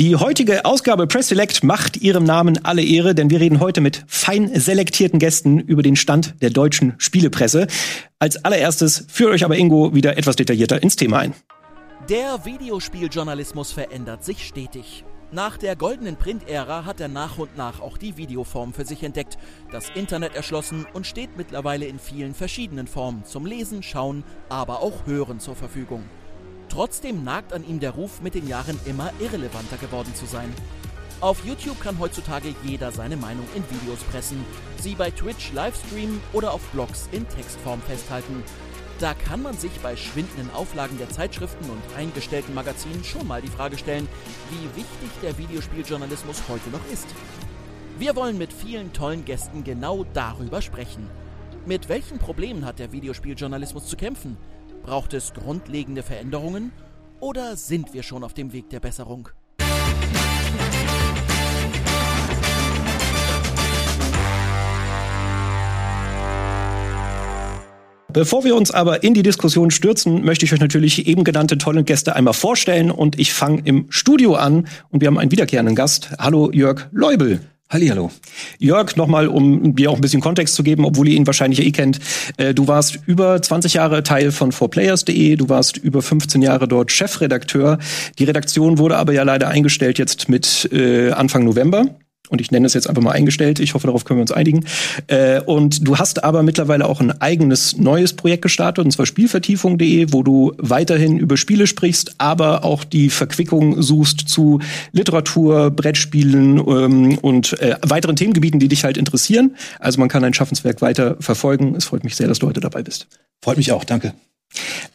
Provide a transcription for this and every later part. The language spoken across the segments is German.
Die heutige Ausgabe Press Select macht ihrem Namen alle Ehre, denn wir reden heute mit fein selektierten Gästen über den Stand der deutschen Spielepresse. Als allererstes führt euch aber Ingo wieder etwas detaillierter ins Thema ein. Der Videospieljournalismus verändert sich stetig. Nach der goldenen Print-Ära hat er nach und nach auch die Videoform für sich entdeckt, das Internet erschlossen und steht mittlerweile in vielen verschiedenen Formen zum Lesen, Schauen, aber auch Hören zur Verfügung. Trotzdem nagt an ihm der Ruf, mit den Jahren immer irrelevanter geworden zu sein. Auf YouTube kann heutzutage jeder seine Meinung in Videos pressen, sie bei Twitch livestreamen oder auf Blogs in Textform festhalten. Da kann man sich bei schwindenden Auflagen der Zeitschriften und eingestellten Magazinen schon mal die Frage stellen, wie wichtig der Videospieljournalismus heute noch ist. Wir wollen mit vielen tollen Gästen genau darüber sprechen. Mit welchen Problemen hat der Videospieljournalismus zu kämpfen? Braucht es grundlegende Veränderungen oder sind wir schon auf dem Weg der Besserung? Bevor wir uns aber in die Diskussion stürzen, möchte ich euch natürlich eben genannte tolle Gäste einmal vorstellen und ich fange im Studio an und wir haben einen wiederkehrenden Gast. Hallo Jörg Leubel. Hallihallo. Jörg, nochmal, um dir auch ein bisschen Kontext zu geben, obwohl ihr ihn wahrscheinlich eh kennt. Äh, du warst über 20 Jahre Teil von 4players.de, du warst über 15 Jahre dort Chefredakteur. Die Redaktion wurde aber ja leider eingestellt jetzt mit äh, Anfang November und ich nenne es jetzt einfach mal eingestellt. Ich hoffe, darauf können wir uns einigen. Äh, und du hast aber mittlerweile auch ein eigenes neues Projekt gestartet, und zwar Spielvertiefung.de, wo du weiterhin über Spiele sprichst, aber auch die Verquickung suchst zu Literatur, Brettspielen ähm, und äh, weiteren Themengebieten, die dich halt interessieren. Also man kann dein Schaffenswerk weiter verfolgen. Es freut mich sehr, dass du heute dabei bist. Freut mich auch, danke.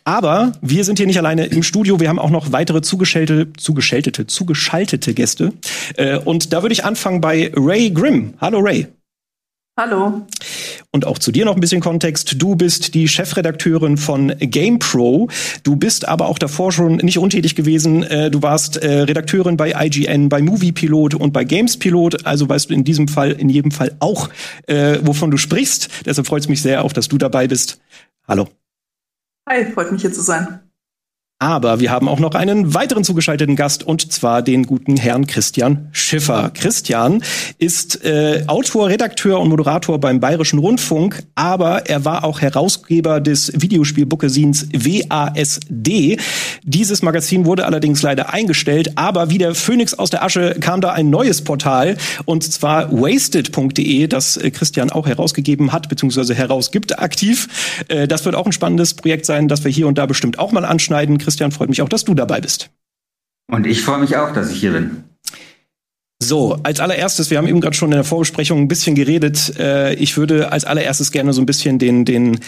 Aber wir sind hier nicht alleine im Studio. Wir haben auch noch weitere zugeschaltete, zugeschaltete, zugeschaltete Gäste. Äh, und da würde ich anfangen bei Ray Grimm. Hallo Ray. Hallo. Und auch zu dir noch ein bisschen Kontext. Du bist die Chefredakteurin von GamePro. Du bist aber auch davor schon nicht untätig gewesen. Äh, du warst äh, Redakteurin bei IGN, bei Moviepilot und bei Gamespilot. Also weißt du in diesem Fall, in jedem Fall auch, wovon du sprichst. Deshalb freut es mich sehr auch, dass du dabei bist. Hallo. Hi, freut mich hier zu sein. Aber wir haben auch noch einen weiteren zugeschalteten Gast und zwar den guten Herrn Christian Schiffer. Christian ist äh, Autor, Redakteur und Moderator beim Bayerischen Rundfunk, aber er war auch Herausgeber des Videospielbookesins WASD. Dieses Magazin wurde allerdings leider eingestellt, aber wie der Phönix aus der Asche kam da ein neues Portal und zwar wasted.de, das äh, Christian auch herausgegeben hat bzw. herausgibt aktiv. Äh, das wird auch ein spannendes Projekt sein, das wir hier und da bestimmt auch mal anschneiden. Christian, freut mich auch, dass du dabei bist. Und ich freue mich auch, dass ich hier bin. So, als allererstes, wir haben eben gerade schon in der Vorbesprechung ein bisschen geredet. Äh, ich würde als allererstes gerne so ein bisschen den, den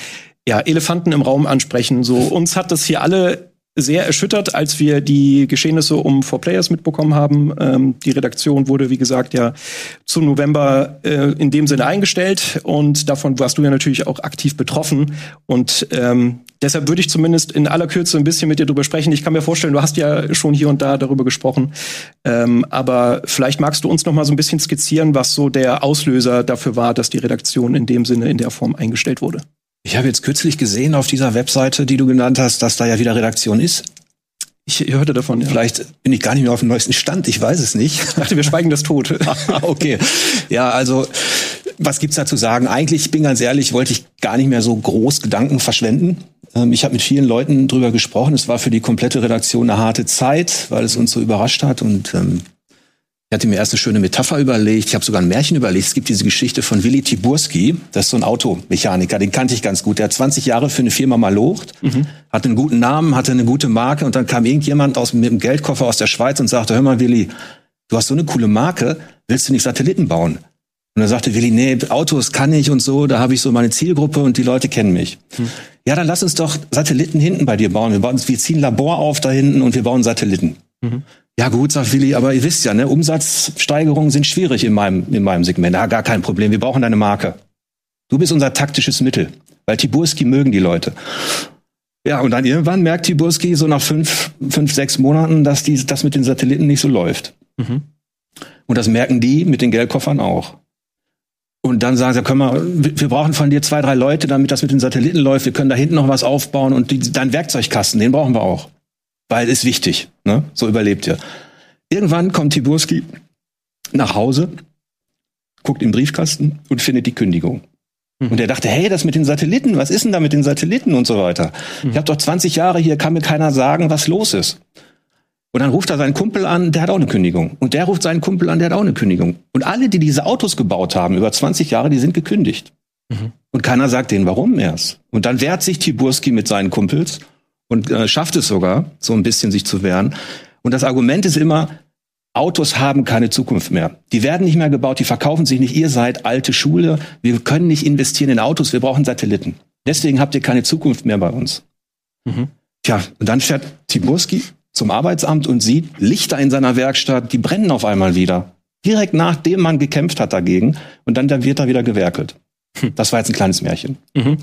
ja, Elefanten im Raum ansprechen. So, uns hat das hier alle sehr erschüttert, als wir die Geschehnisse um Four Players mitbekommen haben. Ähm, die Redaktion wurde, wie gesagt, ja zum November äh, in dem Sinne eingestellt und davon warst du ja natürlich auch aktiv betroffen. Und ähm, deshalb würde ich zumindest in aller Kürze ein bisschen mit dir drüber sprechen. Ich kann mir vorstellen, du hast ja schon hier und da darüber gesprochen, ähm, aber vielleicht magst du uns noch mal so ein bisschen skizzieren, was so der Auslöser dafür war, dass die Redaktion in dem Sinne in der Form eingestellt wurde. Ich habe jetzt kürzlich gesehen auf dieser Webseite, die du genannt hast, dass da ja wieder Redaktion ist. Ich hörte davon, ja. Vielleicht bin ich gar nicht mehr auf dem neuesten Stand, ich weiß es nicht. Ich dachte, wir schweigen das tot. okay. Ja, also, was gibt's da zu sagen? Eigentlich, ich bin ganz ehrlich, wollte ich gar nicht mehr so groß Gedanken verschwenden. Ähm, ich habe mit vielen Leuten drüber gesprochen. Es war für die komplette Redaktion eine harte Zeit, weil es uns so überrascht hat und ähm, ich hatte mir erst eine schöne Metapher überlegt. Ich habe sogar ein Märchen überlegt. Es gibt diese Geschichte von Willi Tiburski. Das ist so ein Automechaniker. Den kannte ich ganz gut. Der hat 20 Jahre für eine Firma mal locht, mhm. hatte einen guten Namen, hatte eine gute Marke und dann kam irgendjemand aus, mit einem Geldkoffer aus der Schweiz und sagte, hör mal Willi, du hast so eine coole Marke, willst du nicht Satelliten bauen? Und dann sagte Willi, nee, Autos kann ich und so, da habe ich so meine Zielgruppe und die Leute kennen mich. Mhm. Ja, dann lass uns doch Satelliten hinten bei dir bauen. Wir, bauen, wir ziehen Labor auf da hinten und wir bauen Satelliten. Mhm. Ja gut, sagt Willi, aber ihr wisst ja, ne, Umsatzsteigerungen sind schwierig in meinem, in meinem Segment. Ja, gar kein Problem, wir brauchen deine Marke. Du bist unser taktisches Mittel, weil Tiburski mögen die Leute. Ja, und dann irgendwann merkt Tiburski so nach fünf, fünf sechs Monaten, dass die, das mit den Satelliten nicht so läuft. Mhm. Und das merken die mit den Geldkoffern auch. Und dann sagen sie, können wir, wir brauchen von dir zwei, drei Leute, damit das mit den Satelliten läuft. Wir können da hinten noch was aufbauen und die, dein Werkzeugkasten, den brauchen wir auch weil ist wichtig. Ne? So überlebt ihr. Irgendwann kommt Tiburski nach Hause, guckt im Briefkasten und findet die Kündigung. Und er dachte, hey, das mit den Satelliten, was ist denn da mit den Satelliten und so weiter? Ich habe doch 20 Jahre hier, kann mir keiner sagen, was los ist. Und dann ruft er seinen Kumpel an, der hat auch eine Kündigung. Und der ruft seinen Kumpel an, der hat auch eine Kündigung. Und alle, die diese Autos gebaut haben, über 20 Jahre, die sind gekündigt. Und keiner sagt denen, warum erst. Und dann wehrt sich Tiburski mit seinen Kumpels und äh, schafft es sogar, so ein bisschen sich zu wehren. Und das Argument ist immer, Autos haben keine Zukunft mehr. Die werden nicht mehr gebaut, die verkaufen sich nicht. Ihr seid alte Schule. Wir können nicht investieren in Autos, wir brauchen Satelliten. Deswegen habt ihr keine Zukunft mehr bei uns. Tja, und dann fährt Tiburski zum Arbeitsamt und sieht Lichter in seiner Werkstatt, die brennen auf einmal wieder. Direkt nachdem man gekämpft hat dagegen. Und dann da wird er wieder gewerkelt. Das war jetzt ein kleines Märchen.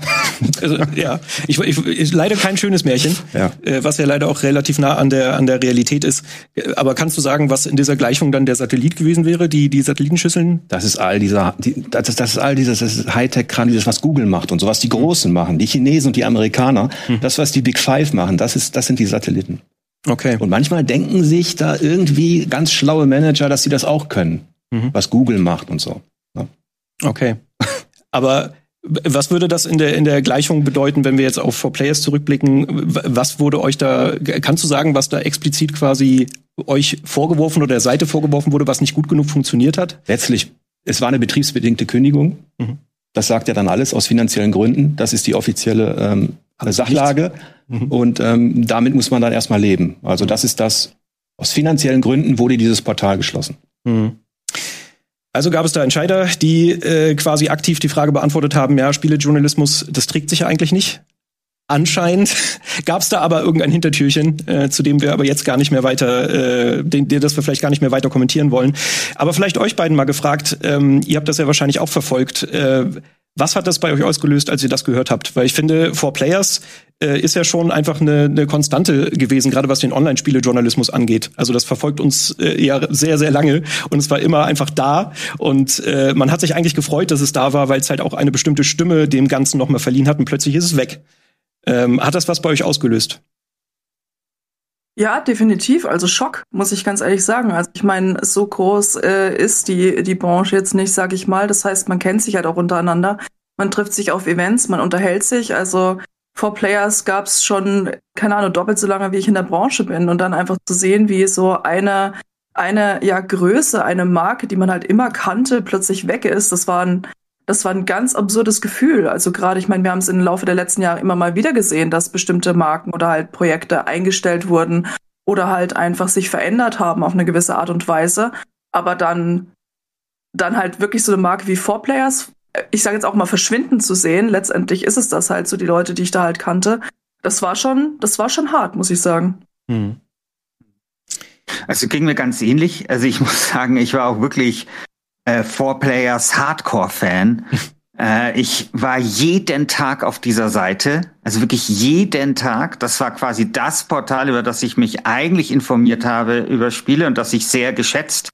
Also, ja, ich, ich, ich, leider kein schönes Märchen, Ja. äh, was ja leider auch relativ nah an der an der Realität ist. Äh, Aber kannst du sagen, was in dieser Gleichung dann der Satellit gewesen wäre, die die Satellitenschüsseln? Das ist all dieser, die, das, ist, das ist all dieses, das ist Hightech-Kram, dieses, was Google macht und so, was die Großen machen, die Chinesen und die Amerikaner, das, was die Big Five machen, das ist, das sind die Satelliten. Okay. Und manchmal denken sich da irgendwie ganz schlaue Manager, dass sie das auch können, was Google macht und so. Okay. Aber was würde das in der, in der Gleichung bedeuten, wenn wir jetzt auf For Players zurückblicken? Was wurde euch da, kannst du sagen, was da explizit quasi euch vorgeworfen oder der Seite vorgeworfen wurde, was nicht gut genug funktioniert hat? Letztlich, es war eine betriebsbedingte Kündigung. Mhm. Das sagt ja dann alles aus finanziellen Gründen. Das ist die offizielle ähm, Sachlage. Und ähm, damit muss man dann erstmal leben. Also das ist das, aus finanziellen Gründen wurde dieses Portal geschlossen. Also gab es da Entscheider, die äh, quasi aktiv die Frage beantwortet haben, ja, Spielejournalismus, das trägt sich ja eigentlich nicht. Anscheinend gab es da aber irgendein Hintertürchen, äh, zu dem wir aber jetzt gar nicht mehr weiter, äh, den, das wir vielleicht gar nicht mehr weiter kommentieren wollen. Aber vielleicht euch beiden mal gefragt, ähm, ihr habt das ja wahrscheinlich auch verfolgt. Äh, was hat das bei euch ausgelöst, als ihr das gehört habt? Weil ich finde, For Players äh, ist ja schon einfach eine, eine Konstante gewesen, gerade was den Online-Spielejournalismus angeht. Also das verfolgt uns äh, ja sehr, sehr lange und es war immer einfach da und äh, man hat sich eigentlich gefreut, dass es da war, weil es halt auch eine bestimmte Stimme dem Ganzen nochmal verliehen hat und plötzlich ist es weg. Ähm, hat das was bei euch ausgelöst? Ja, definitiv. Also Schock, muss ich ganz ehrlich sagen. Also ich meine, so groß äh, ist die, die Branche jetzt nicht, sag ich mal. Das heißt, man kennt sich halt auch untereinander. Man trifft sich auf Events, man unterhält sich. Also For Players gab's schon, keine Ahnung, doppelt so lange, wie ich in der Branche bin. Und dann einfach zu sehen, wie so eine, eine ja, Größe, eine Marke, die man halt immer kannte, plötzlich weg ist, das war ein, das war ein ganz absurdes Gefühl. Also gerade, ich meine, wir haben es im Laufe der letzten Jahre immer mal wieder gesehen, dass bestimmte Marken oder halt Projekte eingestellt wurden oder halt einfach sich verändert haben auf eine gewisse Art und Weise. Aber dann, dann halt wirklich so eine Marke wie Four Players, ich sage jetzt auch mal verschwinden zu sehen. Letztendlich ist es das halt so, die Leute, die ich da halt kannte. Das war schon, das war schon hart, muss ich sagen. Also ging mir ganz ähnlich. Also ich muss sagen, ich war auch wirklich äh, Four Players Hardcore-Fan. äh, ich war jeden Tag auf dieser Seite, also wirklich jeden Tag. Das war quasi das Portal, über das ich mich eigentlich informiert habe über Spiele und das ich sehr geschätzt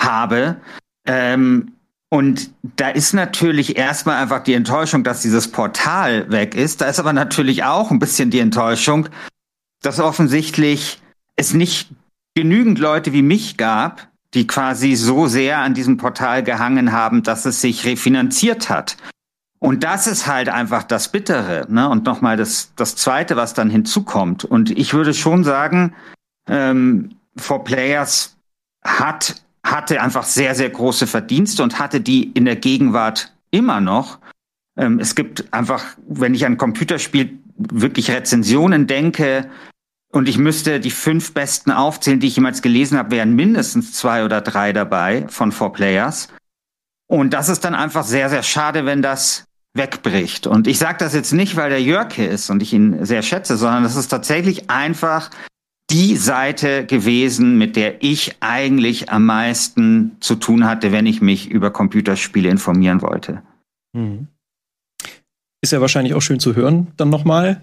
habe. Ähm, und da ist natürlich erstmal einfach die Enttäuschung, dass dieses Portal weg ist. Da ist aber natürlich auch ein bisschen die Enttäuschung, dass offensichtlich es nicht genügend Leute wie mich gab, die quasi so sehr an diesem Portal gehangen haben, dass es sich refinanziert hat. Und das ist halt einfach das Bittere. Ne? Und nochmal das, das Zweite, was dann hinzukommt. Und ich würde schon sagen, ähm, For Players hat, hatte einfach sehr, sehr große Verdienste und hatte die in der Gegenwart immer noch. Ähm, es gibt einfach, wenn ich an Computerspiel wirklich Rezensionen denke, und ich müsste die fünf besten aufzählen, die ich jemals gelesen habe, wären mindestens zwei oder drei dabei von Four Players. Und das ist dann einfach sehr, sehr schade, wenn das wegbricht. Und ich sage das jetzt nicht, weil der Jörg hier ist und ich ihn sehr schätze, sondern das ist tatsächlich einfach die Seite gewesen, mit der ich eigentlich am meisten zu tun hatte, wenn ich mich über Computerspiele informieren wollte. Ist ja wahrscheinlich auch schön zu hören, dann nochmal.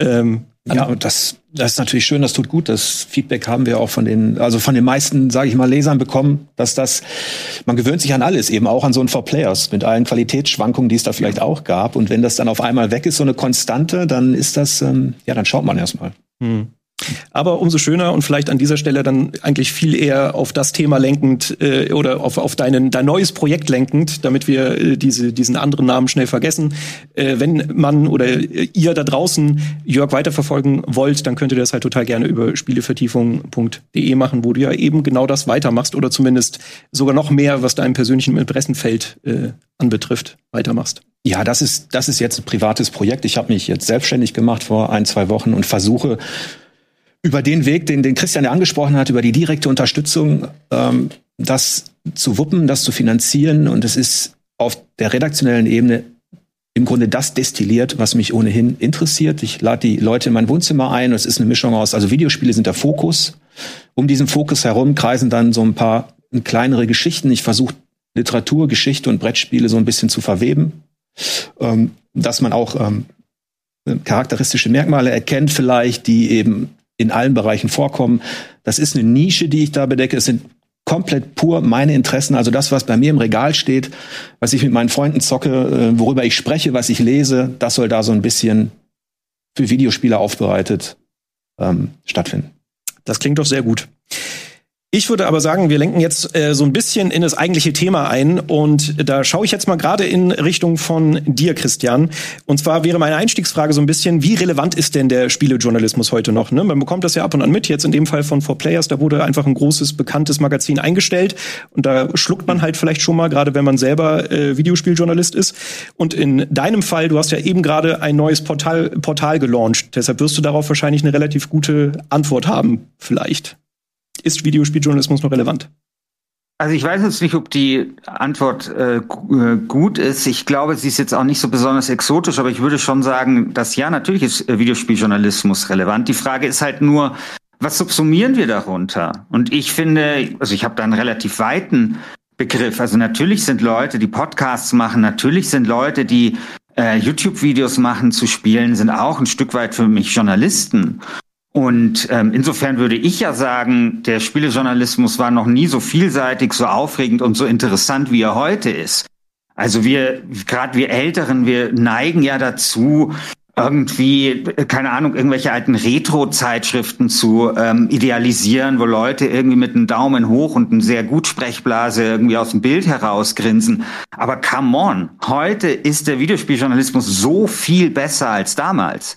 Ähm, Ja, und das, das ist natürlich schön, das tut gut. Das Feedback haben wir auch von den, also von den meisten, sage ich mal, Lesern bekommen, dass das, man gewöhnt sich an alles, eben auch an so ein Four Players mit allen Qualitätsschwankungen, die es da vielleicht auch gab. Und wenn das dann auf einmal weg ist, so eine Konstante, dann ist das, ähm, ja, dann schaut man erstmal. Hm. Aber umso schöner und vielleicht an dieser Stelle dann eigentlich viel eher auf das Thema lenkend äh, oder auf, auf deinen, dein neues Projekt lenkend, damit wir äh, diese, diesen anderen Namen schnell vergessen. Äh, wenn man oder ihr da draußen Jörg weiterverfolgen wollt, dann könnt ihr das halt total gerne über spielevertiefung.de machen, wo du ja eben genau das weitermachst oder zumindest sogar noch mehr, was deinem persönlichen Interessenfeld äh, anbetrifft, weitermachst. Ja, das ist, das ist jetzt ein privates Projekt. Ich habe mich jetzt selbstständig gemacht vor ein, zwei Wochen und versuche über den Weg, den, den Christian ja angesprochen hat, über die direkte Unterstützung, ähm, das zu wuppen, das zu finanzieren. Und es ist auf der redaktionellen Ebene im Grunde das destilliert, was mich ohnehin interessiert. Ich lade die Leute in mein Wohnzimmer ein. Es ist eine Mischung aus, also Videospiele sind der Fokus. Um diesen Fokus herum kreisen dann so ein paar kleinere Geschichten. Ich versuche Literatur, Geschichte und Brettspiele so ein bisschen zu verweben ähm, dass man auch ähm, charakteristische Merkmale erkennt vielleicht, die eben in allen Bereichen vorkommen. Das ist eine Nische, die ich da bedecke. Es sind komplett pur meine Interessen, also das, was bei mir im Regal steht, was ich mit meinen Freunden zocke, äh, worüber ich spreche, was ich lese, das soll da so ein bisschen für Videospiele aufbereitet ähm, stattfinden. Das klingt doch sehr gut. Ich würde aber sagen, wir lenken jetzt äh, so ein bisschen in das eigentliche Thema ein und da schaue ich jetzt mal gerade in Richtung von dir, Christian. Und zwar wäre meine Einstiegsfrage so ein bisschen, wie relevant ist denn der Spielejournalismus heute noch? Ne? Man bekommt das ja ab und an mit, jetzt in dem Fall von 4Players, da wurde einfach ein großes, bekanntes Magazin eingestellt und da schluckt man halt vielleicht schon mal, gerade wenn man selber äh, Videospieljournalist ist. Und in deinem Fall, du hast ja eben gerade ein neues Portal, Portal gelauncht, deshalb wirst du darauf wahrscheinlich eine relativ gute Antwort haben, vielleicht ist Videospieljournalismus noch relevant? Also ich weiß jetzt nicht, ob die Antwort äh, äh, gut ist. Ich glaube, sie ist jetzt auch nicht so besonders exotisch, aber ich würde schon sagen, dass ja, natürlich ist äh, Videospieljournalismus relevant. Die Frage ist halt nur, was subsumieren wir darunter? Und ich finde, also ich habe da einen relativ weiten Begriff. Also natürlich sind Leute, die Podcasts machen, natürlich sind Leute, die äh, YouTube-Videos machen zu Spielen, sind auch ein Stück weit für mich Journalisten. Und ähm, insofern würde ich ja sagen, der Spielejournalismus war noch nie so vielseitig, so aufregend und so interessant, wie er heute ist. Also wir, gerade wir Älteren, wir neigen ja dazu, irgendwie, keine Ahnung, irgendwelche alten Retro-Zeitschriften zu ähm, idealisieren, wo Leute irgendwie mit einem Daumen hoch und einer sehr gut Sprechblase irgendwie aus dem Bild herausgrinsen. Aber come on, heute ist der Videospieljournalismus so viel besser als damals.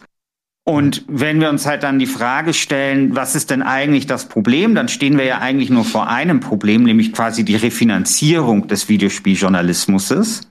Und wenn wir uns halt dann die Frage stellen, was ist denn eigentlich das Problem, dann stehen wir ja eigentlich nur vor einem Problem, nämlich quasi die Refinanzierung des Videospieljournalismus.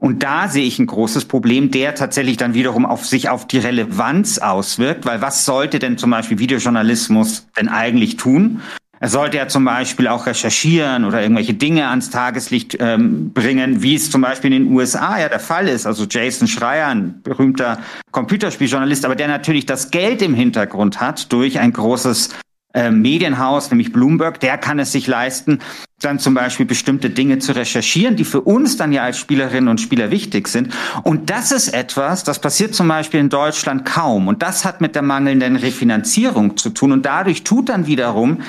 Und da sehe ich ein großes Problem, der tatsächlich dann wiederum auf sich auf die Relevanz auswirkt, weil was sollte denn zum Beispiel Videojournalismus denn eigentlich tun? Er sollte ja zum Beispiel auch recherchieren oder irgendwelche Dinge ans Tageslicht ähm, bringen, wie es zum Beispiel in den USA ja der Fall ist. Also Jason Schreier, ein berühmter Computerspieljournalist, aber der natürlich das Geld im Hintergrund hat durch ein großes äh, Medienhaus, nämlich Bloomberg, der kann es sich leisten, dann zum Beispiel bestimmte Dinge zu recherchieren, die für uns dann ja als Spielerinnen und Spieler wichtig sind. Und das ist etwas, das passiert zum Beispiel in Deutschland kaum. Und das hat mit der mangelnden Refinanzierung zu tun. Und dadurch tut dann wiederum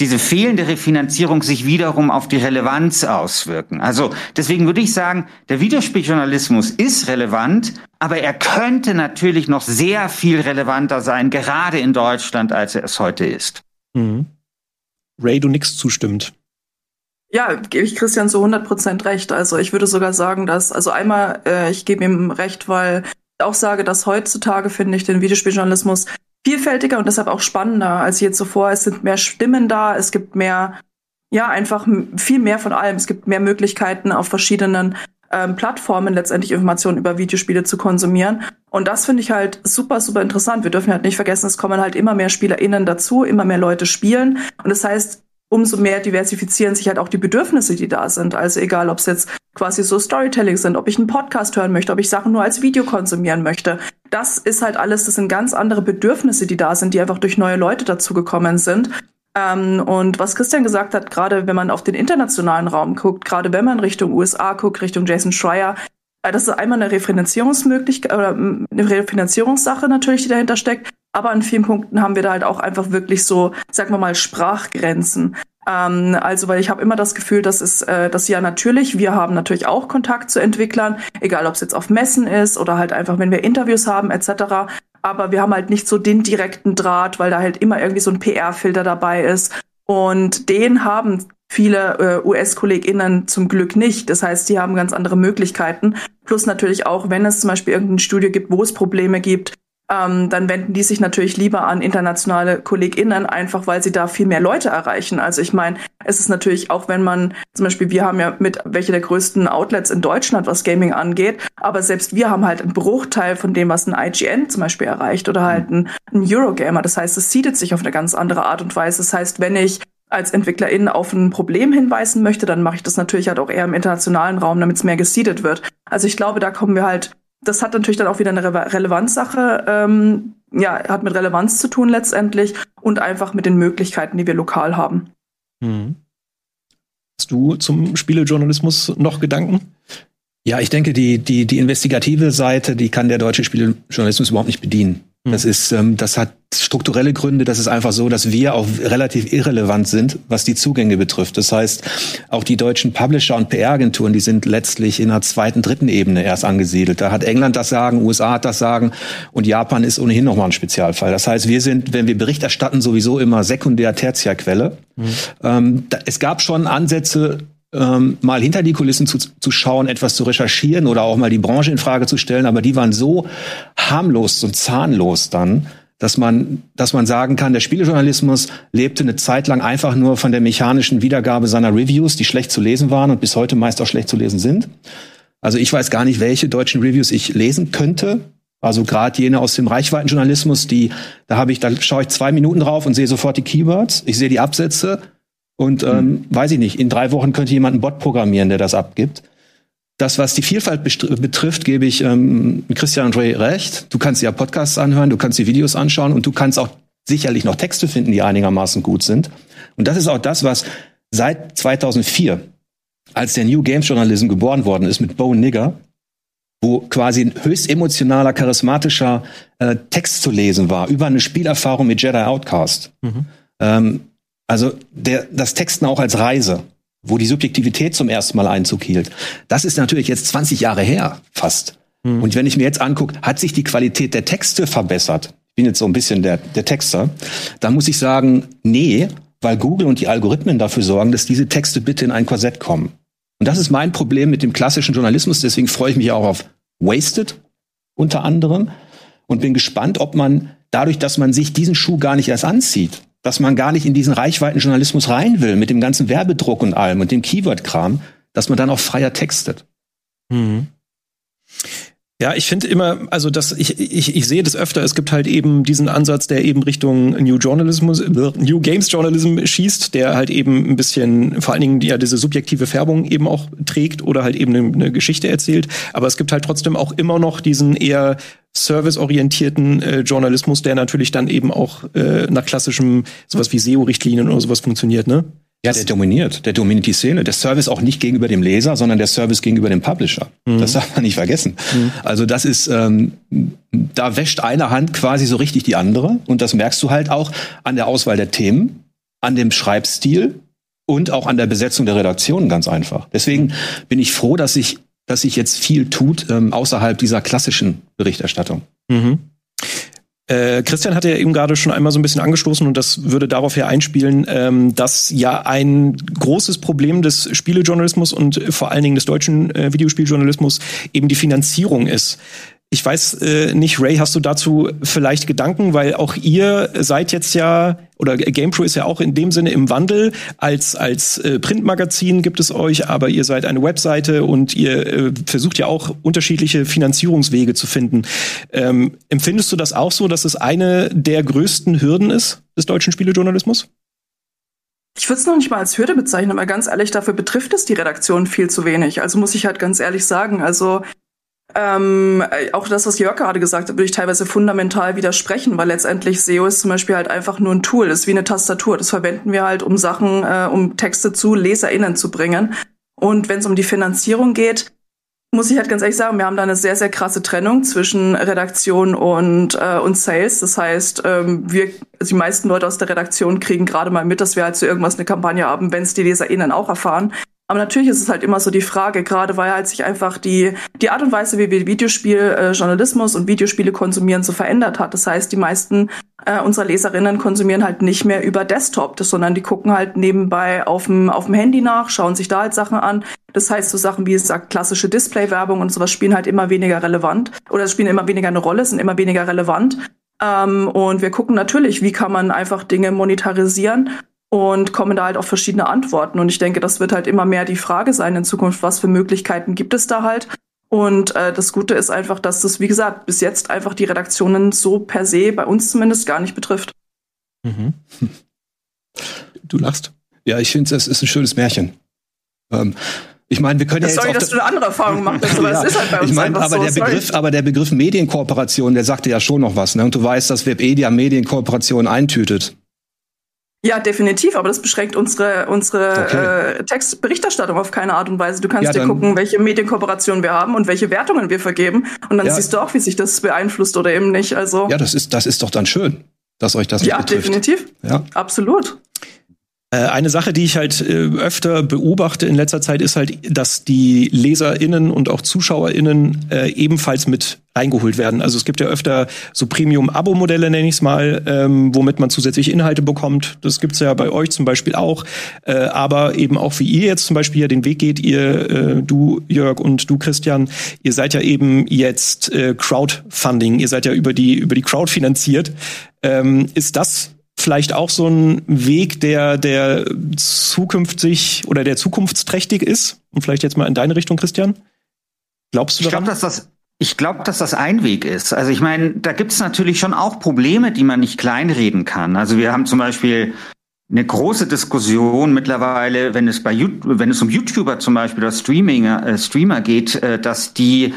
diese fehlende Refinanzierung sich wiederum auf die Relevanz auswirken. Also deswegen würde ich sagen, der Videospieljournalismus ist relevant, aber er könnte natürlich noch sehr viel relevanter sein, gerade in Deutschland, als er es heute ist. Mhm. Ray, du nix zustimmt. Ja, gebe ich Christian zu 100 Prozent recht. Also ich würde sogar sagen, dass, also einmal, äh, ich gebe ihm recht, weil ich auch sage, dass heutzutage, finde ich, den Videospieljournalismus vielfältiger und deshalb auch spannender als je zuvor. Es sind mehr Stimmen da, es gibt mehr, ja, einfach viel mehr von allem. Es gibt mehr Möglichkeiten auf verschiedenen ähm, Plattformen letztendlich Informationen über Videospiele zu konsumieren. Und das finde ich halt super, super interessant. Wir dürfen halt nicht vergessen, es kommen halt immer mehr SpielerInnen dazu, immer mehr Leute spielen. Und das heißt, umso mehr diversifizieren sich halt auch die Bedürfnisse, die da sind. Also egal, ob es jetzt quasi so Storytelling sind, ob ich einen Podcast hören möchte, ob ich Sachen nur als Video konsumieren möchte. Das ist halt alles, das sind ganz andere Bedürfnisse, die da sind, die einfach durch neue Leute dazugekommen sind. Ähm, und was Christian gesagt hat, gerade wenn man auf den internationalen Raum guckt, gerade wenn man Richtung USA guckt, Richtung Jason Schreier, äh, das ist einmal eine Refinanzierungsmöglichkeit oder mm, eine Refinanzierungssache natürlich, die dahinter steckt. Aber an vielen Punkten haben wir da halt auch einfach wirklich so, sagen wir mal, Sprachgrenzen. Ähm, also, weil ich habe immer das Gefühl, dass es, äh, dass ja natürlich, wir haben natürlich auch Kontakt zu Entwicklern, egal ob es jetzt auf Messen ist oder halt einfach, wenn wir Interviews haben etc. aber wir haben halt nicht so den direkten Draht, weil da halt immer irgendwie so ein PR-Filter dabei ist. Und den haben viele äh, US-KollegInnen zum Glück nicht. Das heißt, die haben ganz andere Möglichkeiten. Plus natürlich auch, wenn es zum Beispiel irgendein Studio gibt, wo es Probleme gibt, ähm, dann wenden die sich natürlich lieber an internationale KollegInnen, einfach weil sie da viel mehr Leute erreichen. Also ich meine, es ist natürlich auch, wenn man, zum Beispiel, wir haben ja mit welche der größten Outlets in Deutschland, was Gaming angeht, aber selbst wir haben halt einen Bruchteil von dem, was ein IGN zum Beispiel erreicht oder halt ein, ein Eurogamer. Das heißt, es siedet sich auf eine ganz andere Art und Weise. Das heißt, wenn ich als Entwicklerin auf ein Problem hinweisen möchte, dann mache ich das natürlich halt auch eher im internationalen Raum, damit es mehr gesiedet wird. Also ich glaube, da kommen wir halt das hat natürlich dann auch wieder eine Re Relevanzsache, ähm, ja, hat mit Relevanz zu tun letztendlich und einfach mit den Möglichkeiten, die wir lokal haben. Mhm. Hast du zum Spielejournalismus noch Gedanken? Ja, ich denke, die, die, die investigative Seite, die kann der deutsche Spielejournalismus überhaupt nicht bedienen. Das hm. ist, ähm, das hat strukturelle Gründe. Das ist einfach so, dass wir auch relativ irrelevant sind, was die Zugänge betrifft. Das heißt, auch die deutschen Publisher und PR-Agenturen, die sind letztlich in einer zweiten, dritten Ebene erst angesiedelt. Da hat England das Sagen, USA hat das Sagen und Japan ist ohnehin nochmal ein Spezialfall. Das heißt, wir sind, wenn wir Bericht erstatten, sowieso immer Sekundär, Tertiärquelle. Mhm. Ähm, da, es gab schon Ansätze, ähm, mal hinter die Kulissen zu, zu schauen, etwas zu recherchieren oder auch mal die Branche in Frage zu stellen, aber die waren so harmlos und zahnlos dann, dass man, dass man sagen kann, der Spielejournalismus lebte eine Zeit lang einfach nur von der mechanischen Wiedergabe seiner Reviews, die schlecht zu lesen waren und bis heute meist auch schlecht zu lesen sind. Also ich weiß gar nicht, welche deutschen Reviews ich lesen könnte. Also gerade jene aus dem Reichweitenjournalismus, die, da habe ich, da schaue ich zwei Minuten drauf und sehe sofort die Keywords, ich sehe die Absätze und ähm, mhm. weiß ich nicht, in drei Wochen könnte jemand einen Bot programmieren, der das abgibt. Das, was die Vielfalt betrifft, gebe ich ähm, Christian und Ray recht. Du kannst ja Podcasts anhören, du kannst die Videos anschauen und du kannst auch sicherlich noch Texte finden, die einigermaßen gut sind. Und das ist auch das, was seit 2004, als der New Games Journalism geboren worden ist mit Bo Nigger, wo quasi ein höchst emotionaler, charismatischer äh, Text zu lesen war über eine Spielerfahrung mit Jedi Outcast. Mhm. Ähm, also der, das Texten auch als Reise, wo die Subjektivität zum ersten Mal Einzug hielt. Das ist natürlich jetzt 20 Jahre her, fast. Mhm. Und wenn ich mir jetzt angucke, hat sich die Qualität der Texte verbessert? Ich bin jetzt so ein bisschen der, der Texter. Da muss ich sagen, nee, weil Google und die Algorithmen dafür sorgen, dass diese Texte bitte in ein Korsett kommen. Und das ist mein Problem mit dem klassischen Journalismus. Deswegen freue ich mich auch auf Wasted unter anderem und bin gespannt, ob man dadurch, dass man sich diesen Schuh gar nicht erst anzieht, dass man gar nicht in diesen Reichweitenjournalismus rein will, mit dem ganzen Werbedruck und allem und dem Keyword-Kram, dass man dann auch freier textet. Mhm. Ja, ich finde immer, also das, ich, ich, ich sehe das öfter, es gibt halt eben diesen Ansatz, der eben Richtung New Journalism, New Games Journalism schießt, der halt eben ein bisschen, vor allen Dingen ja diese subjektive Färbung eben auch trägt oder halt eben eine, eine Geschichte erzählt. Aber es gibt halt trotzdem auch immer noch diesen eher serviceorientierten äh, Journalismus, der natürlich dann eben auch äh, nach klassischem sowas wie SEO-Richtlinien oder sowas funktioniert, ne? Ja, der dominiert. Der dominiert die Szene. Der Service auch nicht gegenüber dem Leser, sondern der Service gegenüber dem Publisher. Mhm. Das darf man nicht vergessen. Mhm. Also das ist, ähm, da wäscht eine Hand quasi so richtig die andere. Und das merkst du halt auch an der Auswahl der Themen, an dem Schreibstil und auch an der Besetzung der Redaktion ganz einfach. Deswegen bin ich froh, dass sich, dass sich jetzt viel tut ähm, außerhalb dieser klassischen Berichterstattung. Mhm. Äh, Christian hatte ja eben gerade schon einmal so ein bisschen angestoßen und das würde darauf ja einspielen, ähm, dass ja ein großes Problem des Spielejournalismus und vor allen Dingen des deutschen äh, Videospieljournalismus eben die Finanzierung ist. Ich weiß äh, nicht, Ray, hast du dazu vielleicht Gedanken, weil auch ihr seid jetzt ja oder GamePro ist ja auch in dem Sinne im Wandel. Als als äh, Printmagazin gibt es euch, aber ihr seid eine Webseite und ihr äh, versucht ja auch unterschiedliche Finanzierungswege zu finden. Ähm, empfindest du das auch so, dass es eine der größten Hürden ist des deutschen Spielejournalismus? Ich würde es noch nicht mal als Hürde bezeichnen, aber ganz ehrlich, dafür betrifft es die Redaktion viel zu wenig. Also muss ich halt ganz ehrlich sagen. Also ähm, auch das, was Jörg gerade gesagt hat, würde ich teilweise fundamental widersprechen, weil letztendlich SEO ist zum Beispiel halt einfach nur ein Tool, ist wie eine Tastatur. Das verwenden wir halt, um Sachen, äh, um Texte zu LeserInnen zu bringen. Und wenn es um die Finanzierung geht, muss ich halt ganz ehrlich sagen, wir haben da eine sehr, sehr krasse Trennung zwischen Redaktion und, äh, und Sales. Das heißt, ähm, wir, also die meisten Leute aus der Redaktion kriegen gerade mal mit, dass wir halt zu irgendwas eine Kampagne haben, wenn es die LeserInnen auch erfahren. Aber natürlich ist es halt immer so die Frage, gerade weil halt sich einfach die, die Art und Weise, wie wir Videospieljournalismus äh, und Videospiele konsumieren, so verändert hat. Das heißt, die meisten äh, unserer Leserinnen konsumieren halt nicht mehr über Desktop, das, sondern die gucken halt nebenbei auf dem, Handy nach, schauen sich da halt Sachen an. Das heißt, so Sachen wie es sagt, klassische Display-Werbung und sowas spielen halt immer weniger relevant oder spielen immer weniger eine Rolle, sind immer weniger relevant. Ähm, und wir gucken natürlich, wie kann man einfach Dinge monetarisieren und kommen da halt auf verschiedene Antworten. Und ich denke, das wird halt immer mehr die Frage sein in Zukunft, was für Möglichkeiten gibt es da halt. Und äh, das Gute ist einfach, dass das, wie gesagt, bis jetzt einfach die Redaktionen so per se, bei uns zumindest, gar nicht betrifft. Mhm. Du lachst. Ja, ich finde, es ist ein schönes Märchen. Ähm, ich meine, wir können ja, ja Sorry, dass du eine andere Erfahrung gemacht hast, aber ja. es ist halt bei uns Ich meine, aber so, der Begriff, aber der Begriff Medienkooperation, der sagte ja schon noch was, ne? Und du weißt, dass Webedia Medienkooperation eintütet. Ja, definitiv, aber das beschränkt unsere, unsere okay. äh, Textberichterstattung auf keine Art und Weise. Du kannst ja, dir gucken, welche Medienkooperation wir haben und welche Wertungen wir vergeben. Und dann ja. siehst du auch, wie sich das beeinflusst oder eben nicht. Also ja, das ist, das ist doch dann schön, dass euch das ja, betrifft. Definitiv. Ja, absolut. Äh, eine Sache, die ich halt äh, öfter beobachte in letzter Zeit, ist halt, dass die LeserInnen und auch ZuschauerInnen äh, ebenfalls mit reingeholt werden. Also es gibt ja öfter so Premium-Abo-Modelle, nenne ich es mal, ähm, womit man zusätzlich Inhalte bekommt. Das gibt's ja bei euch zum Beispiel auch. Äh, aber eben auch wie ihr jetzt zum Beispiel ja den Weg geht, ihr, äh, du Jörg und du Christian, ihr seid ja eben jetzt äh, Crowdfunding, ihr seid ja über die, über die Crowd finanziert. Ähm, ist das vielleicht auch so ein Weg, der, der zukünftig oder der zukunftsträchtig ist? Und vielleicht jetzt mal in deine Richtung, Christian? Glaubst du daran? Ich glaube, dass das ich glaube, dass das ein Weg ist. Also ich meine, da gibt es natürlich schon auch Probleme, die man nicht kleinreden kann. Also wir haben zum Beispiel eine große Diskussion mittlerweile, wenn es bei wenn es um YouTuber zum Beispiel oder Streaming, äh, Streamer geht, äh, dass die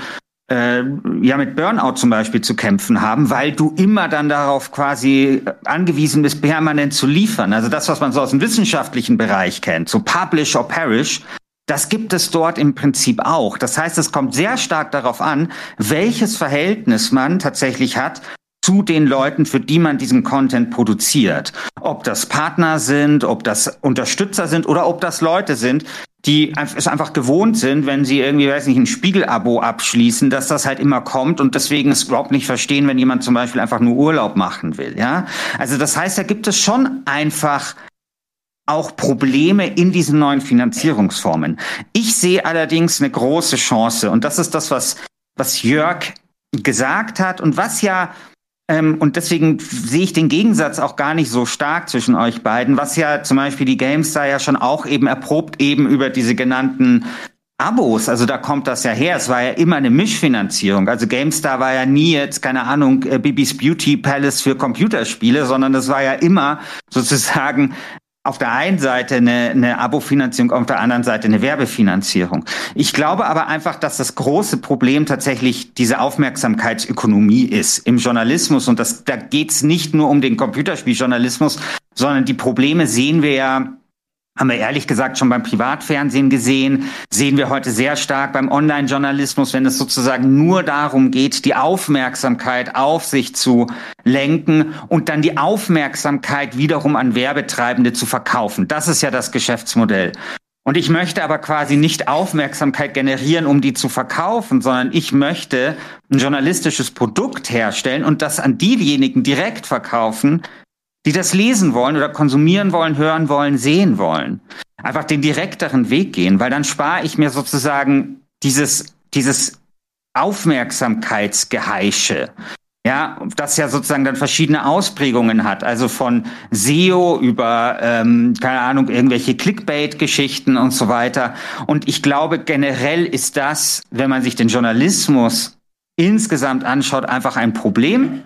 äh, ja mit Burnout zum Beispiel zu kämpfen haben, weil du immer dann darauf quasi angewiesen bist, permanent zu liefern. Also das, was man so aus dem wissenschaftlichen Bereich kennt, so Publish or Perish, das gibt es dort im Prinzip auch. Das heißt, es kommt sehr stark darauf an, welches Verhältnis man tatsächlich hat zu den Leuten, für die man diesen Content produziert. Ob das Partner sind, ob das Unterstützer sind oder ob das Leute sind, die es einfach gewohnt sind, wenn sie irgendwie, weiß nicht, ein Spiegel-Abo abschließen, dass das halt immer kommt und deswegen es überhaupt nicht verstehen, wenn jemand zum Beispiel einfach nur Urlaub machen will, ja. Also das heißt, da gibt es schon einfach auch Probleme in diesen neuen Finanzierungsformen. Ich sehe allerdings eine große Chance und das ist das, was, was Jörg gesagt hat und was ja ähm, und deswegen sehe ich den Gegensatz auch gar nicht so stark zwischen euch beiden, was ja zum Beispiel die GameStar ja schon auch eben erprobt eben über diese genannten Abos, also da kommt das ja her. Es war ja immer eine Mischfinanzierung. Also GameStar war ja nie jetzt, keine Ahnung, äh, Bibis Beauty Palace für Computerspiele, sondern das war ja immer sozusagen auf der einen Seite eine, eine Abo-Finanzierung, auf der anderen Seite eine Werbefinanzierung. Ich glaube aber einfach, dass das große Problem tatsächlich diese Aufmerksamkeitsökonomie ist im Journalismus. Und das, da geht's nicht nur um den Computerspieljournalismus, sondern die Probleme sehen wir ja haben wir ehrlich gesagt schon beim Privatfernsehen gesehen, sehen wir heute sehr stark beim Online-Journalismus, wenn es sozusagen nur darum geht, die Aufmerksamkeit auf sich zu lenken und dann die Aufmerksamkeit wiederum an Werbetreibende zu verkaufen. Das ist ja das Geschäftsmodell. Und ich möchte aber quasi nicht Aufmerksamkeit generieren, um die zu verkaufen, sondern ich möchte ein journalistisches Produkt herstellen und das an diejenigen direkt verkaufen, die das lesen wollen oder konsumieren wollen, hören wollen, sehen wollen. Einfach den direkteren Weg gehen, weil dann spare ich mir sozusagen dieses, dieses Aufmerksamkeitsgeheische. Ja, das ja sozusagen dann verschiedene Ausprägungen hat. Also von SEO über, ähm, keine Ahnung, irgendwelche Clickbait-Geschichten und so weiter. Und ich glaube, generell ist das, wenn man sich den Journalismus insgesamt anschaut, einfach ein Problem.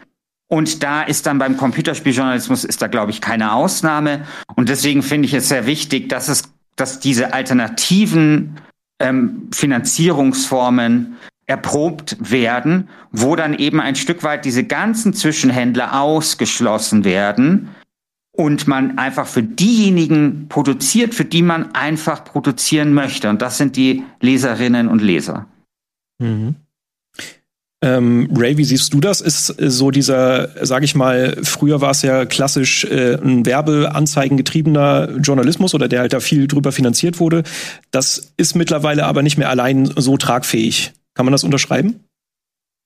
Und da ist dann beim Computerspieljournalismus ist da, glaube ich, keine Ausnahme. Und deswegen finde ich es sehr wichtig, dass es, dass diese alternativen ähm, Finanzierungsformen erprobt werden, wo dann eben ein Stück weit diese ganzen Zwischenhändler ausgeschlossen werden und man einfach für diejenigen produziert, für die man einfach produzieren möchte. Und das sind die Leserinnen und Leser. Mhm. Ähm, Ray, wie siehst du das? Ist äh, so dieser, sag ich mal, früher war es ja klassisch äh, ein werbeanzeigengetriebener Journalismus oder der halt da viel drüber finanziert wurde. Das ist mittlerweile aber nicht mehr allein so tragfähig. Kann man das unterschreiben?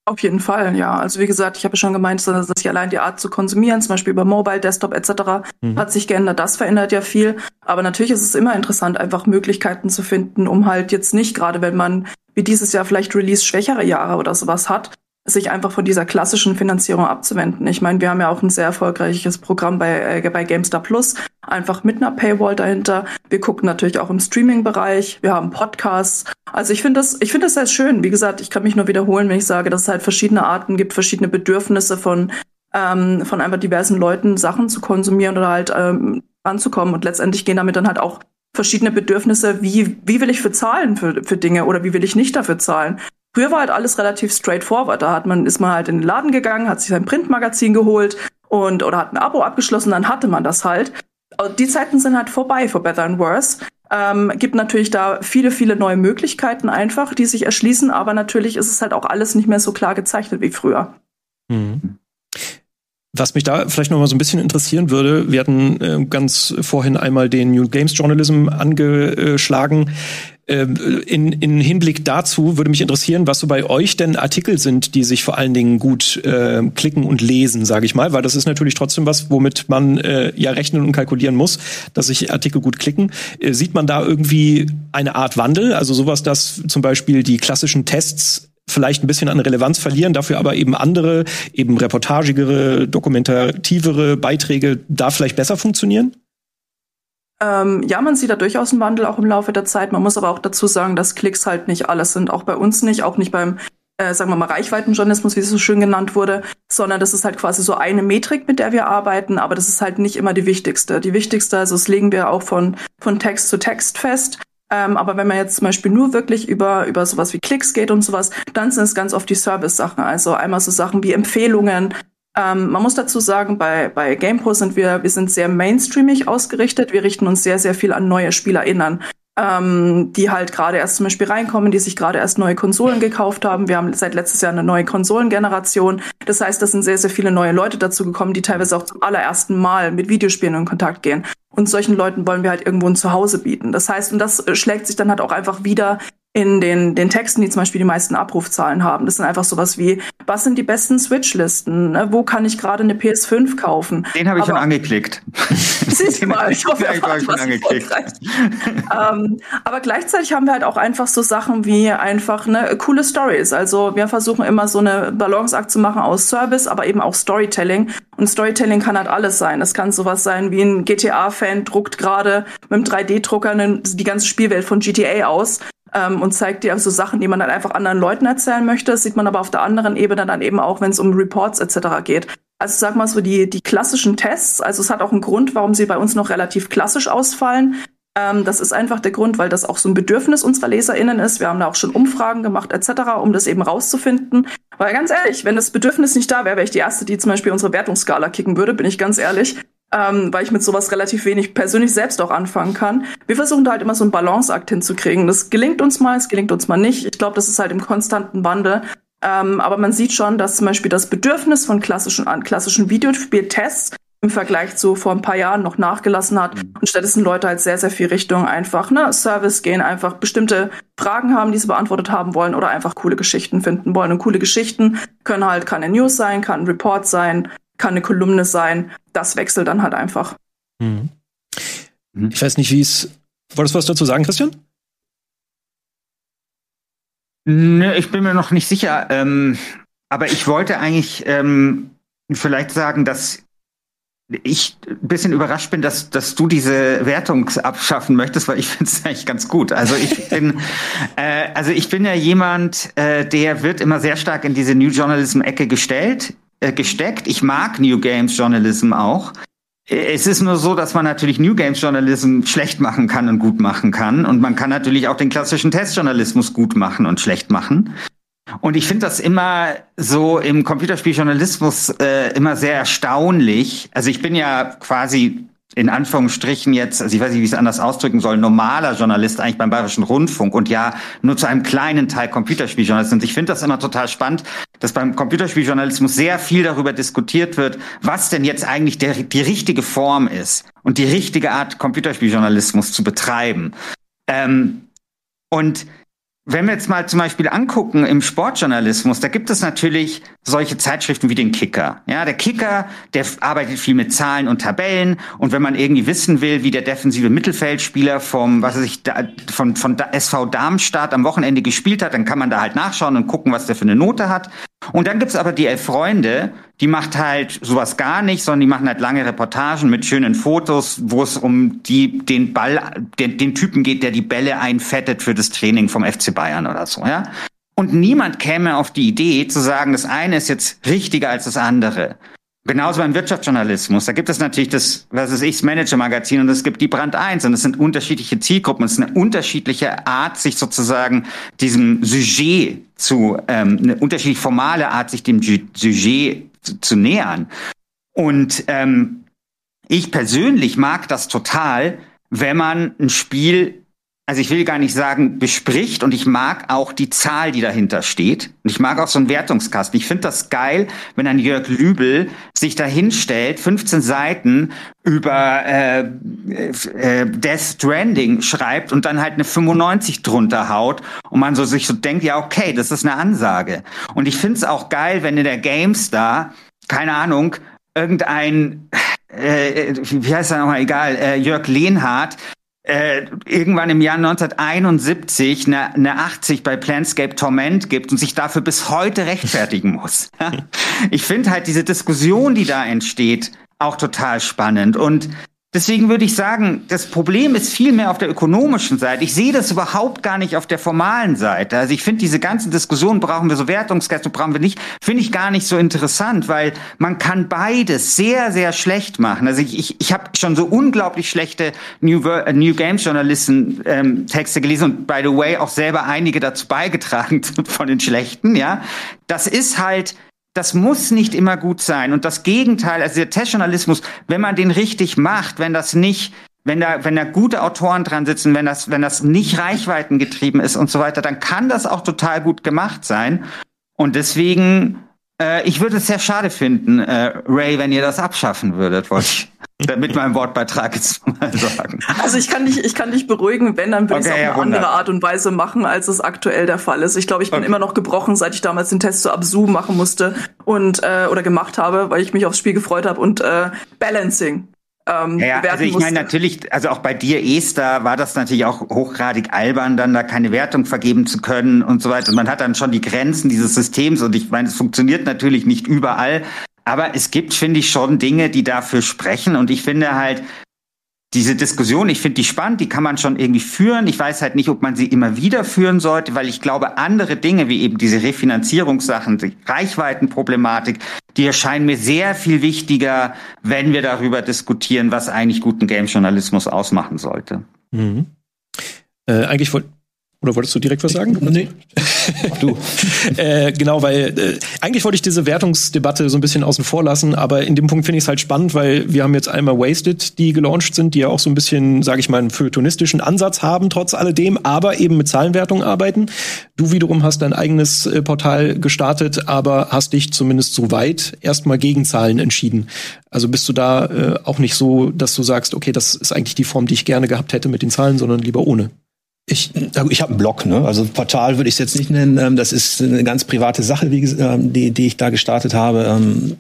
Auf jeden Fall, ja. Also wie gesagt, ich habe schon gemeint, dass sich allein die Art zu konsumieren, zum Beispiel über Mobile, Desktop etc., mhm. hat sich geändert. Das verändert ja viel. Aber natürlich ist es immer interessant, einfach Möglichkeiten zu finden, um halt jetzt nicht, gerade wenn man wie dieses Jahr vielleicht Release schwächere Jahre oder sowas hat, sich einfach von dieser klassischen Finanzierung abzuwenden. Ich meine, wir haben ja auch ein sehr erfolgreiches Programm bei, äh, bei GameStar Plus, einfach mit einer Paywall dahinter. Wir gucken natürlich auch im Streaming-Bereich, wir haben Podcasts. Also ich finde das, ich finde das sehr schön. Wie gesagt, ich kann mich nur wiederholen, wenn ich sage, dass es halt verschiedene Arten gibt, verschiedene Bedürfnisse von, ähm, von einfach diversen Leuten, Sachen zu konsumieren oder halt ähm, anzukommen. Und letztendlich gehen damit dann halt auch verschiedene Bedürfnisse, wie, wie will ich für zahlen für, für Dinge oder wie will ich nicht dafür zahlen. Früher war halt alles relativ straightforward. Da hat man, ist man halt in den Laden gegangen, hat sich sein Printmagazin geholt und oder hat ein Abo abgeschlossen, dann hatte man das halt. Die Zeiten sind halt vorbei for Better and Worse. Ähm, gibt natürlich da viele, viele neue Möglichkeiten einfach, die sich erschließen, aber natürlich ist es halt auch alles nicht mehr so klar gezeichnet wie früher. Mhm. Was mich da vielleicht noch mal so ein bisschen interessieren würde, wir hatten äh, ganz vorhin einmal den New Games Journalism angeschlagen. Ähm, in, in Hinblick dazu würde mich interessieren, was so bei euch denn Artikel sind, die sich vor allen Dingen gut äh, klicken und lesen, sage ich mal, weil das ist natürlich trotzdem was, womit man äh, ja rechnen und kalkulieren muss, dass sich Artikel gut klicken. Äh, sieht man da irgendwie eine Art Wandel, also sowas, dass zum Beispiel die klassischen Tests vielleicht ein bisschen an Relevanz verlieren, dafür aber eben andere, eben reportagigere, dokumentativere Beiträge da vielleicht besser funktionieren? Ähm, ja, man sieht da durchaus einen Wandel auch im Laufe der Zeit. Man muss aber auch dazu sagen, dass Klicks halt nicht alles sind. Auch bei uns nicht, auch nicht beim, äh, sagen wir mal, Reichweitenjournalismus, wie es so schön genannt wurde, sondern das ist halt quasi so eine Metrik, mit der wir arbeiten, aber das ist halt nicht immer die wichtigste. Die wichtigste, also das legen wir auch von, von Text zu Text fest. Ähm, aber wenn man jetzt zum Beispiel nur wirklich über, über sowas wie Klicks geht und sowas, dann sind es ganz oft die Service-Sachen. Also einmal so Sachen wie Empfehlungen, ähm, man muss dazu sagen, bei, bei GamePro sind wir, wir sind sehr mainstreamig ausgerichtet. Wir richten uns sehr, sehr viel an neue SpielerInnen, ähm, die halt gerade erst zum Beispiel reinkommen, die sich gerade erst neue Konsolen gekauft haben. Wir haben seit letztes Jahr eine neue Konsolengeneration. Das heißt, da sind sehr, sehr viele neue Leute dazu gekommen, die teilweise auch zum allerersten Mal mit Videospielen in Kontakt gehen. Und solchen Leuten wollen wir halt irgendwo ein Zuhause bieten. Das heißt, und das schlägt sich dann halt auch einfach wieder in den, den Texten, die zum Beispiel die meisten Abrufzahlen haben. Das sind einfach sowas wie, was sind die besten Switch-Listen? Ne? Wo kann ich gerade eine PS5 kaufen? Den habe ich aber, schon angeklickt. Siehst du mal, ich hoffe, er war schon angeklickt. ähm, aber gleichzeitig haben wir halt auch einfach so Sachen wie einfach ne, coole Stories. Also wir versuchen immer so eine Balanceakt zu machen aus Service, aber eben auch Storytelling. Und Storytelling kann halt alles sein. Es kann sowas sein wie ein GTA-Fan druckt gerade mit einem 3D-Drucker die ganze Spielwelt von GTA aus ähm, und zeigt dir so Sachen, die man dann einfach anderen Leuten erzählen möchte. Das sieht man aber auf der anderen Ebene dann eben auch, wenn es um Reports etc. geht. Also sag mal so die, die klassischen Tests, also es hat auch einen Grund, warum sie bei uns noch relativ klassisch ausfallen. Ähm, das ist einfach der Grund, weil das auch so ein Bedürfnis unserer LeserInnen ist. Wir haben da auch schon Umfragen gemacht etc., um das eben rauszufinden. Weil ganz ehrlich, wenn das Bedürfnis nicht da wäre, wäre ich die Erste, die zum Beispiel unsere Wertungsskala kicken würde, bin ich ganz ehrlich ähm, weil ich mit sowas relativ wenig persönlich selbst auch anfangen kann. Wir versuchen da halt immer so einen Balanceakt hinzukriegen. Das gelingt uns mal, es gelingt uns mal nicht. Ich glaube, das ist halt im konstanten Wandel. Ähm, aber man sieht schon, dass zum Beispiel das Bedürfnis von klassischen, an klassischen Videospieltests im Vergleich zu vor ein paar Jahren noch nachgelassen hat mhm. und stattdessen Leute halt sehr, sehr viel Richtung einfach ne, Service gehen, einfach bestimmte Fragen haben, die sie beantwortet haben wollen oder einfach coole Geschichten finden wollen. Und coole Geschichten können halt keine News sein, kann ein Report sein, kann eine Kolumne sein. Das wechselt dann halt einfach. Mhm. Ich weiß nicht, wie es. Wolltest du was dazu sagen, Christian? Nö, ich bin mir noch nicht sicher. Ähm, aber ich wollte eigentlich ähm, vielleicht sagen, dass ich ein bisschen überrascht bin, dass, dass du diese Wertung abschaffen möchtest, weil ich finde es eigentlich ganz gut. Also ich bin, äh, also ich bin ja jemand, äh, der wird immer sehr stark in diese New Journalism-Ecke gestellt. Äh, gesteckt. Ich mag New Games Journalism auch. Äh, es ist nur so, dass man natürlich New Games Journalism schlecht machen kann und gut machen kann. Und man kann natürlich auch den klassischen Testjournalismus gut machen und schlecht machen. Und ich finde das immer so im Computerspieljournalismus äh, immer sehr erstaunlich. Also ich bin ja quasi in Anführungsstrichen jetzt, also ich weiß nicht, wie ich es anders ausdrücken soll, normaler Journalist eigentlich beim Bayerischen Rundfunk und ja nur zu einem kleinen Teil Computerspieljournalist. Und ich finde das immer total spannend, dass beim Computerspieljournalismus sehr viel darüber diskutiert wird, was denn jetzt eigentlich der, die richtige Form ist und die richtige Art Computerspieljournalismus zu betreiben. Ähm, und wenn wir jetzt mal zum Beispiel angucken im Sportjournalismus, da gibt es natürlich solche Zeitschriften wie den Kicker. Ja, der Kicker, der arbeitet viel mit Zahlen und Tabellen. Und wenn man irgendwie wissen will, wie der defensive Mittelfeldspieler vom, was weiß ich, von, von SV Darmstadt am Wochenende gespielt hat, dann kann man da halt nachschauen und gucken, was der für eine Note hat. Und dann gibt's aber die Elf Freunde, die macht halt sowas gar nicht, sondern die machen halt lange Reportagen mit schönen Fotos, wo es um die, den Ball, den, den Typen geht, der die Bälle einfettet für das Training vom FC Bayern oder so, ja. Und niemand käme auf die Idee zu sagen, das eine ist jetzt richtiger als das andere. Genauso beim Wirtschaftsjournalismus. Da gibt es natürlich das, was ist ich, das Manager-Magazin und es gibt die Brand 1 und es sind unterschiedliche Zielgruppen. Es ist eine unterschiedliche Art, sich sozusagen diesem Sujet zu, ähm, eine unterschiedlich formale Art, sich dem Sujet zu, zu nähern. Und ähm, ich persönlich mag das total, wenn man ein Spiel also ich will gar nicht sagen, bespricht und ich mag auch die Zahl, die dahinter steht. Und ich mag auch so einen Wertungskasten. Ich finde das geil, wenn ein Jörg Lübel sich da hinstellt, 15 Seiten über äh, äh, Death Stranding schreibt und dann halt eine 95 drunter haut und man so sich so denkt, ja okay, das ist eine Ansage. Und ich finde es auch geil, wenn in der GameStar, keine Ahnung, irgendein äh, wie heißt er nochmal, egal, äh, Jörg Lehnhardt äh, irgendwann im Jahr 1971 eine, eine 80 bei Planscape Torment gibt und sich dafür bis heute rechtfertigen muss. ich finde halt diese Diskussion, die da entsteht, auch total spannend. Und Deswegen würde ich sagen, das Problem ist viel mehr auf der ökonomischen Seite. Ich sehe das überhaupt gar nicht auf der formalen Seite. Also ich finde diese ganzen Diskussionen, brauchen wir so Wertungsgäste, brauchen wir nicht, finde ich gar nicht so interessant, weil man kann beides sehr, sehr schlecht machen. Also ich, ich, ich habe schon so unglaublich schlechte New, äh, New Games Journalisten ähm, Texte gelesen und by the way auch selber einige dazu beigetragen von den schlechten, ja. Das ist halt das muss nicht immer gut sein. Und das Gegenteil, also der Testjournalismus, wenn man den richtig macht, wenn das nicht, wenn da, wenn da gute Autoren dran sitzen, wenn das, wenn das nicht reichweitengetrieben ist und so weiter, dann kann das auch total gut gemacht sein. Und deswegen, äh, ich würde es sehr schade finden, äh, Ray, wenn ihr das abschaffen würdet, wollte ich mit meinem Wortbeitrag jetzt mal sagen. Also ich kann dich, ich kann dich beruhigen, wenn, dann würde okay, ich es auf ja, eine Wunder. andere Art und Weise machen, als es aktuell der Fall ist. Ich glaube, ich bin okay. immer noch gebrochen, seit ich damals den Test zu Absu machen musste und äh, oder gemacht habe, weil ich mich aufs Spiel gefreut habe und äh, Balancing. Ähm, ja, also ich meine natürlich, also auch bei dir Esther war das natürlich auch hochgradig albern, dann da keine Wertung vergeben zu können und so weiter. Und man hat dann schon die Grenzen dieses Systems und ich meine, es funktioniert natürlich nicht überall, aber es gibt, finde ich, schon Dinge, die dafür sprechen. Und ich finde halt, diese Diskussion, ich finde die spannend, die kann man schon irgendwie führen. Ich weiß halt nicht, ob man sie immer wieder führen sollte, weil ich glaube, andere Dinge wie eben diese Refinanzierungssachen, die Reichweitenproblematik, die erscheinen mir sehr viel wichtiger, wenn wir darüber diskutieren, was eigentlich guten Game-Journalismus ausmachen sollte. Mhm. Äh, eigentlich wollte oder wolltest du direkt was sagen? Nee. du. äh, genau, weil äh, eigentlich wollte ich diese Wertungsdebatte so ein bisschen außen vor lassen, aber in dem Punkt finde ich es halt spannend, weil wir haben jetzt einmal Wasted, die gelauncht sind, die ja auch so ein bisschen, sage ich mal, einen feuilletonistischen Ansatz haben, trotz alledem, aber eben mit Zahlenwertung arbeiten. Du wiederum hast dein eigenes äh, Portal gestartet, aber hast dich zumindest so weit erstmal gegen Zahlen entschieden. Also bist du da äh, auch nicht so, dass du sagst, okay, das ist eigentlich die Form, die ich gerne gehabt hätte mit den Zahlen, sondern lieber ohne? Ich, ich habe einen Blog, ne? Also Portal würde ich es jetzt nicht nennen. Ähm, das ist eine ganz private Sache, wie, ähm, die, die ich da gestartet habe. Ähm,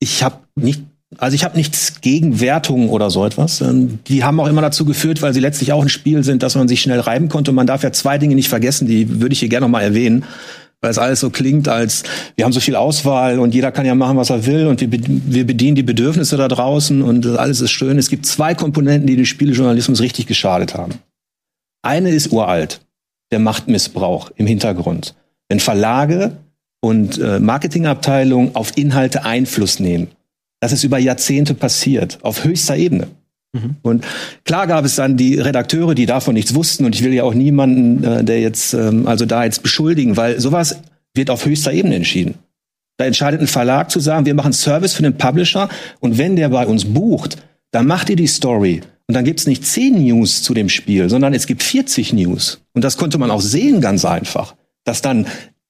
ich habe nicht, also ich habe nichts gegen Wertungen oder so etwas. Die haben auch immer dazu geführt, weil sie letztlich auch ein Spiel sind, dass man sich schnell reiben konnte. Und man darf ja zwei Dinge nicht vergessen, die würde ich hier gerne noch mal erwähnen weil es alles so klingt, als wir haben so viel Auswahl und jeder kann ja machen, was er will und wir, wir bedienen die Bedürfnisse da draußen und alles ist schön. Es gibt zwei Komponenten, die den Spielejournalismus richtig geschadet haben. Eine ist uralt, der Machtmissbrauch im Hintergrund. Wenn Verlage und äh, Marketingabteilungen auf Inhalte Einfluss nehmen. Das ist über Jahrzehnte passiert, auf höchster Ebene. Mhm. Und klar gab es dann die Redakteure, die davon nichts wussten. Und ich will ja auch niemanden, äh, der jetzt, ähm, also da jetzt beschuldigen, weil sowas wird auf höchster Ebene entschieden. Da entscheidet ein Verlag zu sagen, wir machen Service für den Publisher und wenn der bei uns bucht, dann macht ihr die Story. Und dann gibt's nicht 10 News zu dem Spiel, sondern es gibt 40 News. Und das konnte man auch sehen, ganz einfach. Dass dann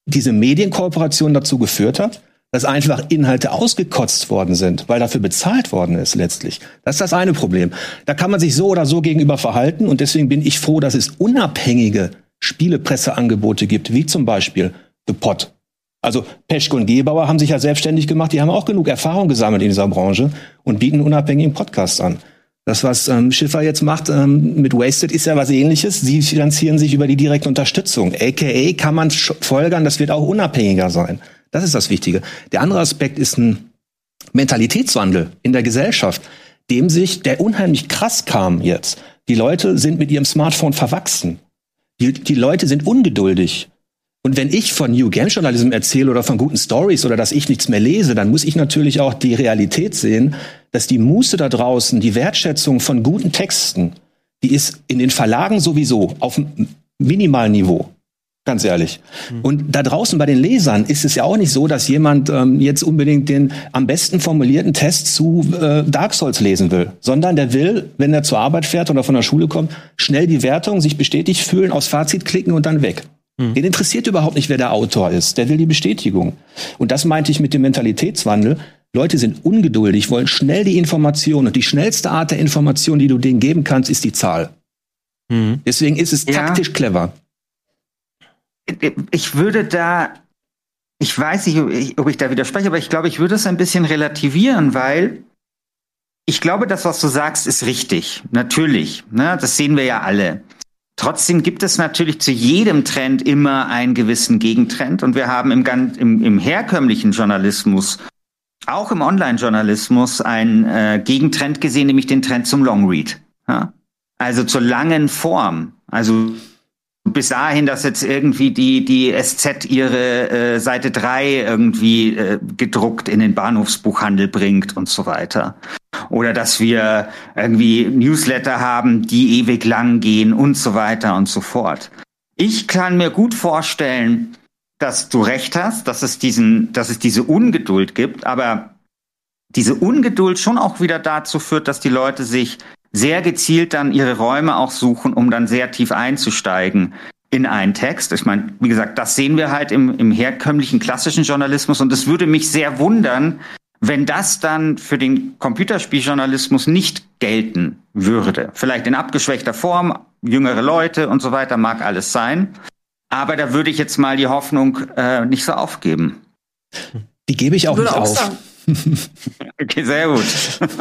diese Medienkooperation dazu geführt hat, dass einfach Inhalte ausgekotzt worden sind, weil dafür bezahlt worden ist letztlich. Das ist das eine Problem. Da kann man sich so oder so gegenüber verhalten und deswegen bin ich froh, dass es unabhängige Spielepresseangebote gibt, wie zum Beispiel The Pot. Also Peschke und Gebauer haben sich ja selbstständig gemacht, die haben auch genug Erfahrung gesammelt in dieser Branche und bieten unabhängigen Podcasts an. Das, was ähm, Schiffer jetzt macht ähm, mit Wasted, ist ja was ähnliches. Sie finanzieren sich über die direkte Unterstützung. AKA kann man folgern, das wird auch unabhängiger sein. Das ist das Wichtige. Der andere Aspekt ist ein Mentalitätswandel in der Gesellschaft, dem sich, der unheimlich krass kam jetzt. Die Leute sind mit ihrem Smartphone verwachsen. Die, die Leute sind ungeduldig. Und wenn ich von New Game Journalism erzähle oder von guten Stories oder dass ich nichts mehr lese, dann muss ich natürlich auch die Realität sehen, dass die Muße da draußen, die Wertschätzung von guten Texten, die ist in den Verlagen sowieso auf minimalen Niveau. Ganz ehrlich. Mhm. Und da draußen bei den Lesern ist es ja auch nicht so, dass jemand ähm, jetzt unbedingt den am besten formulierten Test zu äh, Dark Souls lesen will, sondern der will, wenn er zur Arbeit fährt oder von der Schule kommt, schnell die Wertung, sich bestätigt fühlen, aufs Fazit klicken und dann weg. Mhm. Den interessiert überhaupt nicht, wer der Autor ist. Der will die Bestätigung. Und das meinte ich mit dem Mentalitätswandel. Leute sind ungeduldig, wollen schnell die Information. Und die schnellste Art der Information, die du denen geben kannst, ist die Zahl. Mhm. Deswegen ist es ja. taktisch clever ich würde da, ich weiß nicht, ob ich da widerspreche, aber ich glaube, ich würde es ein bisschen relativieren, weil ich glaube, das, was du sagst, ist richtig. Natürlich. Ne? Das sehen wir ja alle. Trotzdem gibt es natürlich zu jedem Trend immer einen gewissen Gegentrend. Und wir haben im, im, im herkömmlichen Journalismus, auch im Online-Journalismus, einen äh, Gegentrend gesehen, nämlich den Trend zum Longread. Ja? Also zur langen Form. Also bis dahin, dass jetzt irgendwie die, die SZ ihre äh, Seite 3 irgendwie äh, gedruckt in den Bahnhofsbuchhandel bringt und so weiter. Oder dass wir irgendwie Newsletter haben, die ewig lang gehen und so weiter und so fort. Ich kann mir gut vorstellen, dass du recht hast, dass es diesen, dass es diese Ungeduld gibt, aber diese Ungeduld schon auch wieder dazu führt, dass die Leute sich sehr gezielt dann ihre Räume auch suchen, um dann sehr tief einzusteigen in einen Text. Ich meine, wie gesagt, das sehen wir halt im, im herkömmlichen klassischen Journalismus und es würde mich sehr wundern, wenn das dann für den Computerspieljournalismus nicht gelten würde. Vielleicht in abgeschwächter Form, jüngere Leute und so weiter mag alles sein. Aber da würde ich jetzt mal die Hoffnung äh, nicht so aufgeben. Die gebe ich auch nicht auch auf. Sagen, okay, sehr gut.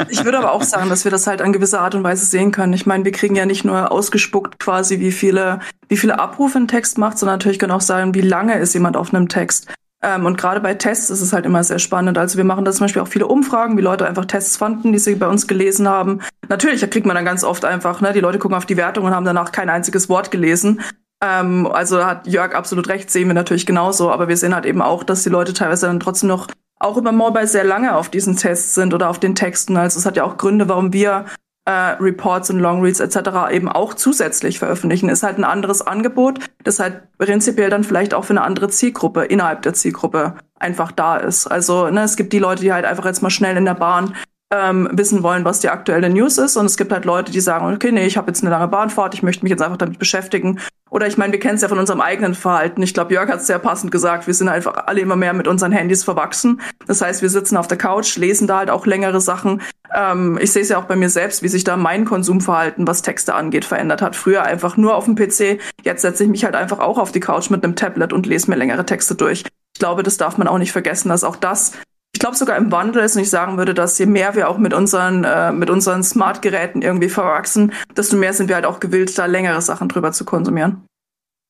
ich würde aber auch sagen, dass wir das halt an gewisser Art und Weise sehen können. Ich meine, wir kriegen ja nicht nur ausgespuckt quasi, wie viele, wie viele Abrufe ein Text macht, sondern natürlich können auch sagen, wie lange ist jemand auf einem Text. Ähm, und gerade bei Tests ist es halt immer sehr spannend. Also wir machen da zum Beispiel auch viele Umfragen, wie Leute einfach Tests fanden, die sie bei uns gelesen haben. Natürlich, da kriegt man dann ganz oft einfach, ne, die Leute gucken auf die Wertung und haben danach kein einziges Wort gelesen. Ähm, also hat Jörg absolut recht, sehen wir natürlich genauso, aber wir sehen halt eben auch, dass die Leute teilweise dann trotzdem noch auch über Mobile sehr lange auf diesen Tests sind oder auf den Texten. Also es hat ja auch Gründe, warum wir äh, Reports und Longreads etc. eben auch zusätzlich veröffentlichen. Ist halt ein anderes Angebot, das halt prinzipiell dann vielleicht auch für eine andere Zielgruppe innerhalb der Zielgruppe einfach da ist. Also ne, es gibt die Leute, die halt einfach jetzt mal schnell in der Bahn ähm, wissen wollen, was die aktuelle News ist. Und es gibt halt Leute, die sagen, okay, nee, ich habe jetzt eine lange Bahnfahrt, ich möchte mich jetzt einfach damit beschäftigen. Oder ich meine, wir kennen es ja von unserem eigenen Verhalten. Ich glaube, Jörg hat es sehr passend gesagt. Wir sind einfach alle immer mehr mit unseren Handys verwachsen. Das heißt, wir sitzen auf der Couch, lesen da halt auch längere Sachen. Ähm, ich sehe es ja auch bei mir selbst, wie sich da mein Konsumverhalten, was Texte angeht, verändert hat. Früher einfach nur auf dem PC. Jetzt setze ich mich halt einfach auch auf die Couch mit einem Tablet und lese mir längere Texte durch. Ich glaube, das darf man auch nicht vergessen, dass auch das ich glaube sogar im Wandel ist und ich sagen würde, dass je mehr wir auch mit unseren, äh, mit unseren Smart-Geräten irgendwie verwachsen, desto mehr sind wir halt auch gewillt, da längere Sachen drüber zu konsumieren.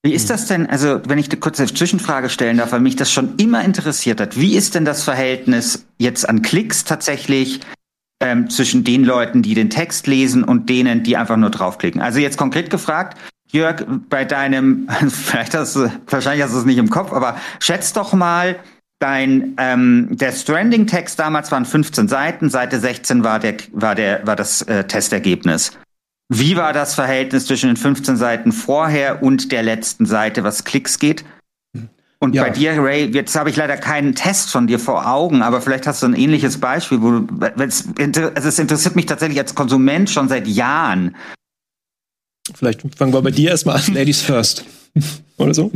Wie ist das denn, also wenn ich eine kurze Zwischenfrage stellen darf, weil mich das schon immer interessiert hat, wie ist denn das Verhältnis jetzt an Klicks tatsächlich ähm, zwischen den Leuten, die den Text lesen und denen, die einfach nur draufklicken? Also jetzt konkret gefragt, Jörg, bei deinem, vielleicht hast du, wahrscheinlich hast du es nicht im Kopf, aber schätzt doch mal, Dein ähm, der Stranding-Text damals waren 15 Seiten, Seite 16 war der war der war das äh, Testergebnis. Wie war das Verhältnis zwischen den 15 Seiten vorher und der letzten Seite, was Klicks geht? Und ja. bei dir, Ray, jetzt habe ich leider keinen Test von dir vor Augen, aber vielleicht hast du ein ähnliches Beispiel, wo du, es, also es interessiert mich tatsächlich als Konsument schon seit Jahren. Vielleicht fangen wir bei dir erstmal an. Ladies first. Oder so?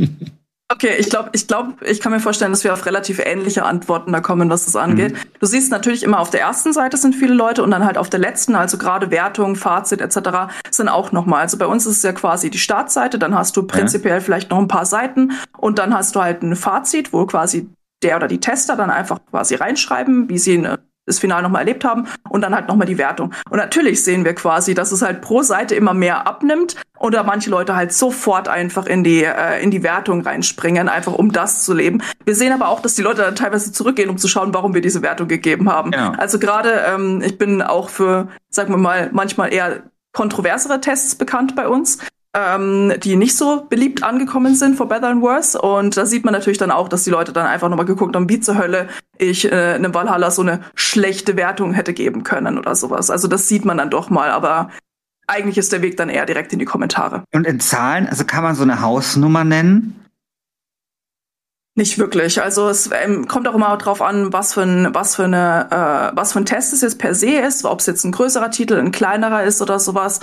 Okay, ich glaube, ich glaube, ich kann mir vorstellen, dass wir auf relativ ähnliche Antworten da kommen, was das angeht. Mhm. Du siehst natürlich immer auf der ersten Seite sind viele Leute und dann halt auf der letzten, also gerade Wertung, Fazit etc. sind auch nochmal. Also bei uns ist es ja quasi die Startseite, dann hast du prinzipiell vielleicht noch ein paar Seiten und dann hast du halt ein Fazit, wo quasi der oder die Tester dann einfach quasi reinschreiben, wie sie eine das Finale nochmal erlebt haben und dann halt nochmal die Wertung. Und natürlich sehen wir quasi, dass es halt pro Seite immer mehr abnimmt oder manche Leute halt sofort einfach in die, äh, in die Wertung reinspringen, einfach um das zu leben. Wir sehen aber auch, dass die Leute dann teilweise zurückgehen, um zu schauen, warum wir diese Wertung gegeben haben. Ja. Also gerade, ähm, ich bin auch für, sagen wir mal, manchmal eher kontroversere Tests bekannt bei uns ähm, die nicht so beliebt angekommen sind for Better and Worse. Und da sieht man natürlich dann auch, dass die Leute dann einfach nochmal geguckt haben, wie zur Hölle ich äh, einem Valhalla so eine schlechte Wertung hätte geben können oder sowas. Also das sieht man dann doch mal, aber eigentlich ist der Weg dann eher direkt in die Kommentare. Und in Zahlen, also kann man so eine Hausnummer nennen? Nicht wirklich. Also es ähm, kommt auch immer drauf an, was für ein, was für eine, äh, was für ein Test es jetzt per se ist, ob es jetzt ein größerer Titel, ein kleinerer ist oder sowas.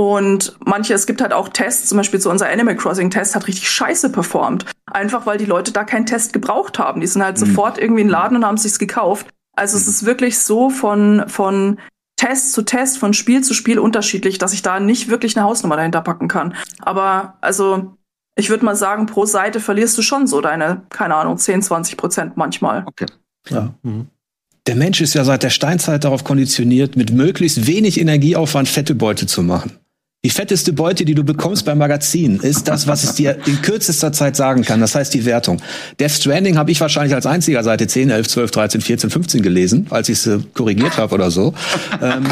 Und manche, es gibt halt auch Tests, zum Beispiel so unser Animal Crossing Test hat richtig scheiße performt. Einfach weil die Leute da keinen Test gebraucht haben. Die sind halt mhm. sofort irgendwie in den Laden und haben sich's gekauft. Also mhm. es ist wirklich so von, von Test zu Test, von Spiel zu Spiel unterschiedlich, dass ich da nicht wirklich eine Hausnummer dahinter packen kann. Aber also, ich würde mal sagen, pro Seite verlierst du schon so deine, keine Ahnung, 10, 20 Prozent manchmal. Okay. Ja. Mhm. Der Mensch ist ja seit der Steinzeit darauf konditioniert, mit möglichst wenig Energieaufwand fette Beute zu machen. Die fetteste Beute, die du bekommst beim Magazin, ist das, was es dir in kürzester Zeit sagen kann. Das heißt die Wertung. Death Stranding habe ich wahrscheinlich als einziger Seite 10, 11, 12, 13, 14, 15 gelesen, als ich es äh, korrigiert habe oder so. ähm,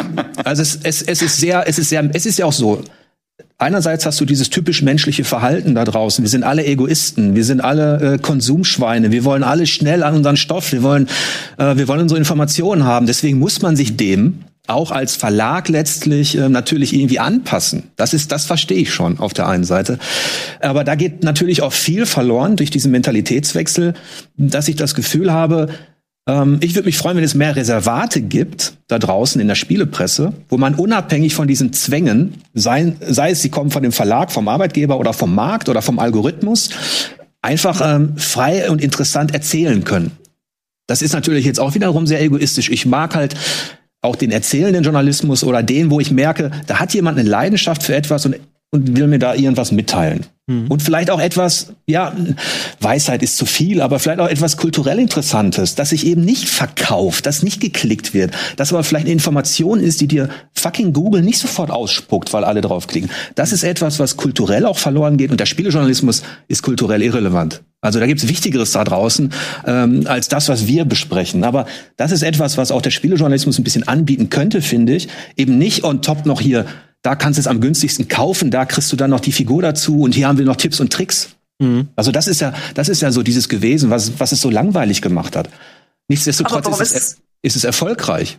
also es, es, es ist sehr, es ist sehr, es ist ja auch so. Einerseits hast du dieses typisch menschliche Verhalten da draußen. Wir sind alle Egoisten, wir sind alle äh, Konsumschweine, wir wollen alle schnell an unseren Stoff, wir wollen, äh, wir wollen unsere Informationen haben. Deswegen muss man sich dem auch als Verlag letztlich äh, natürlich irgendwie anpassen. Das ist, das verstehe ich schon auf der einen Seite. Aber da geht natürlich auch viel verloren durch diesen Mentalitätswechsel, dass ich das Gefühl habe, ähm, ich würde mich freuen, wenn es mehr Reservate gibt da draußen in der Spielepresse, wo man unabhängig von diesen Zwängen, sei, sei es sie kommen von dem Verlag, vom Arbeitgeber oder vom Markt oder vom Algorithmus, einfach ähm, frei und interessant erzählen können. Das ist natürlich jetzt auch wiederum sehr egoistisch. Ich mag halt auch den erzählenden Journalismus oder den, wo ich merke, da hat jemand eine Leidenschaft für etwas und, und will mir da irgendwas mitteilen. Mhm. Und vielleicht auch etwas, ja, Weisheit ist zu viel, aber vielleicht auch etwas kulturell Interessantes, das sich eben nicht verkauft, das nicht geklickt wird, das aber vielleicht eine Information ist, die dir fucking Google nicht sofort ausspuckt, weil alle draufklicken. Das ist etwas, was kulturell auch verloren geht und der Spielejournalismus ist kulturell irrelevant. Also da gibt's Wichtigeres da draußen ähm, als das, was wir besprechen. Aber das ist etwas, was auch der Spielejournalismus ein bisschen anbieten könnte, finde ich. Eben nicht on top noch hier, da kannst du es am günstigsten kaufen, da kriegst du dann noch die Figur dazu und hier haben wir noch Tipps und Tricks. Mhm. Also das ist ja, das ist ja so dieses gewesen, was, was es so langweilig gemacht hat. Nichtsdestotrotz ist es, ist es erfolgreich.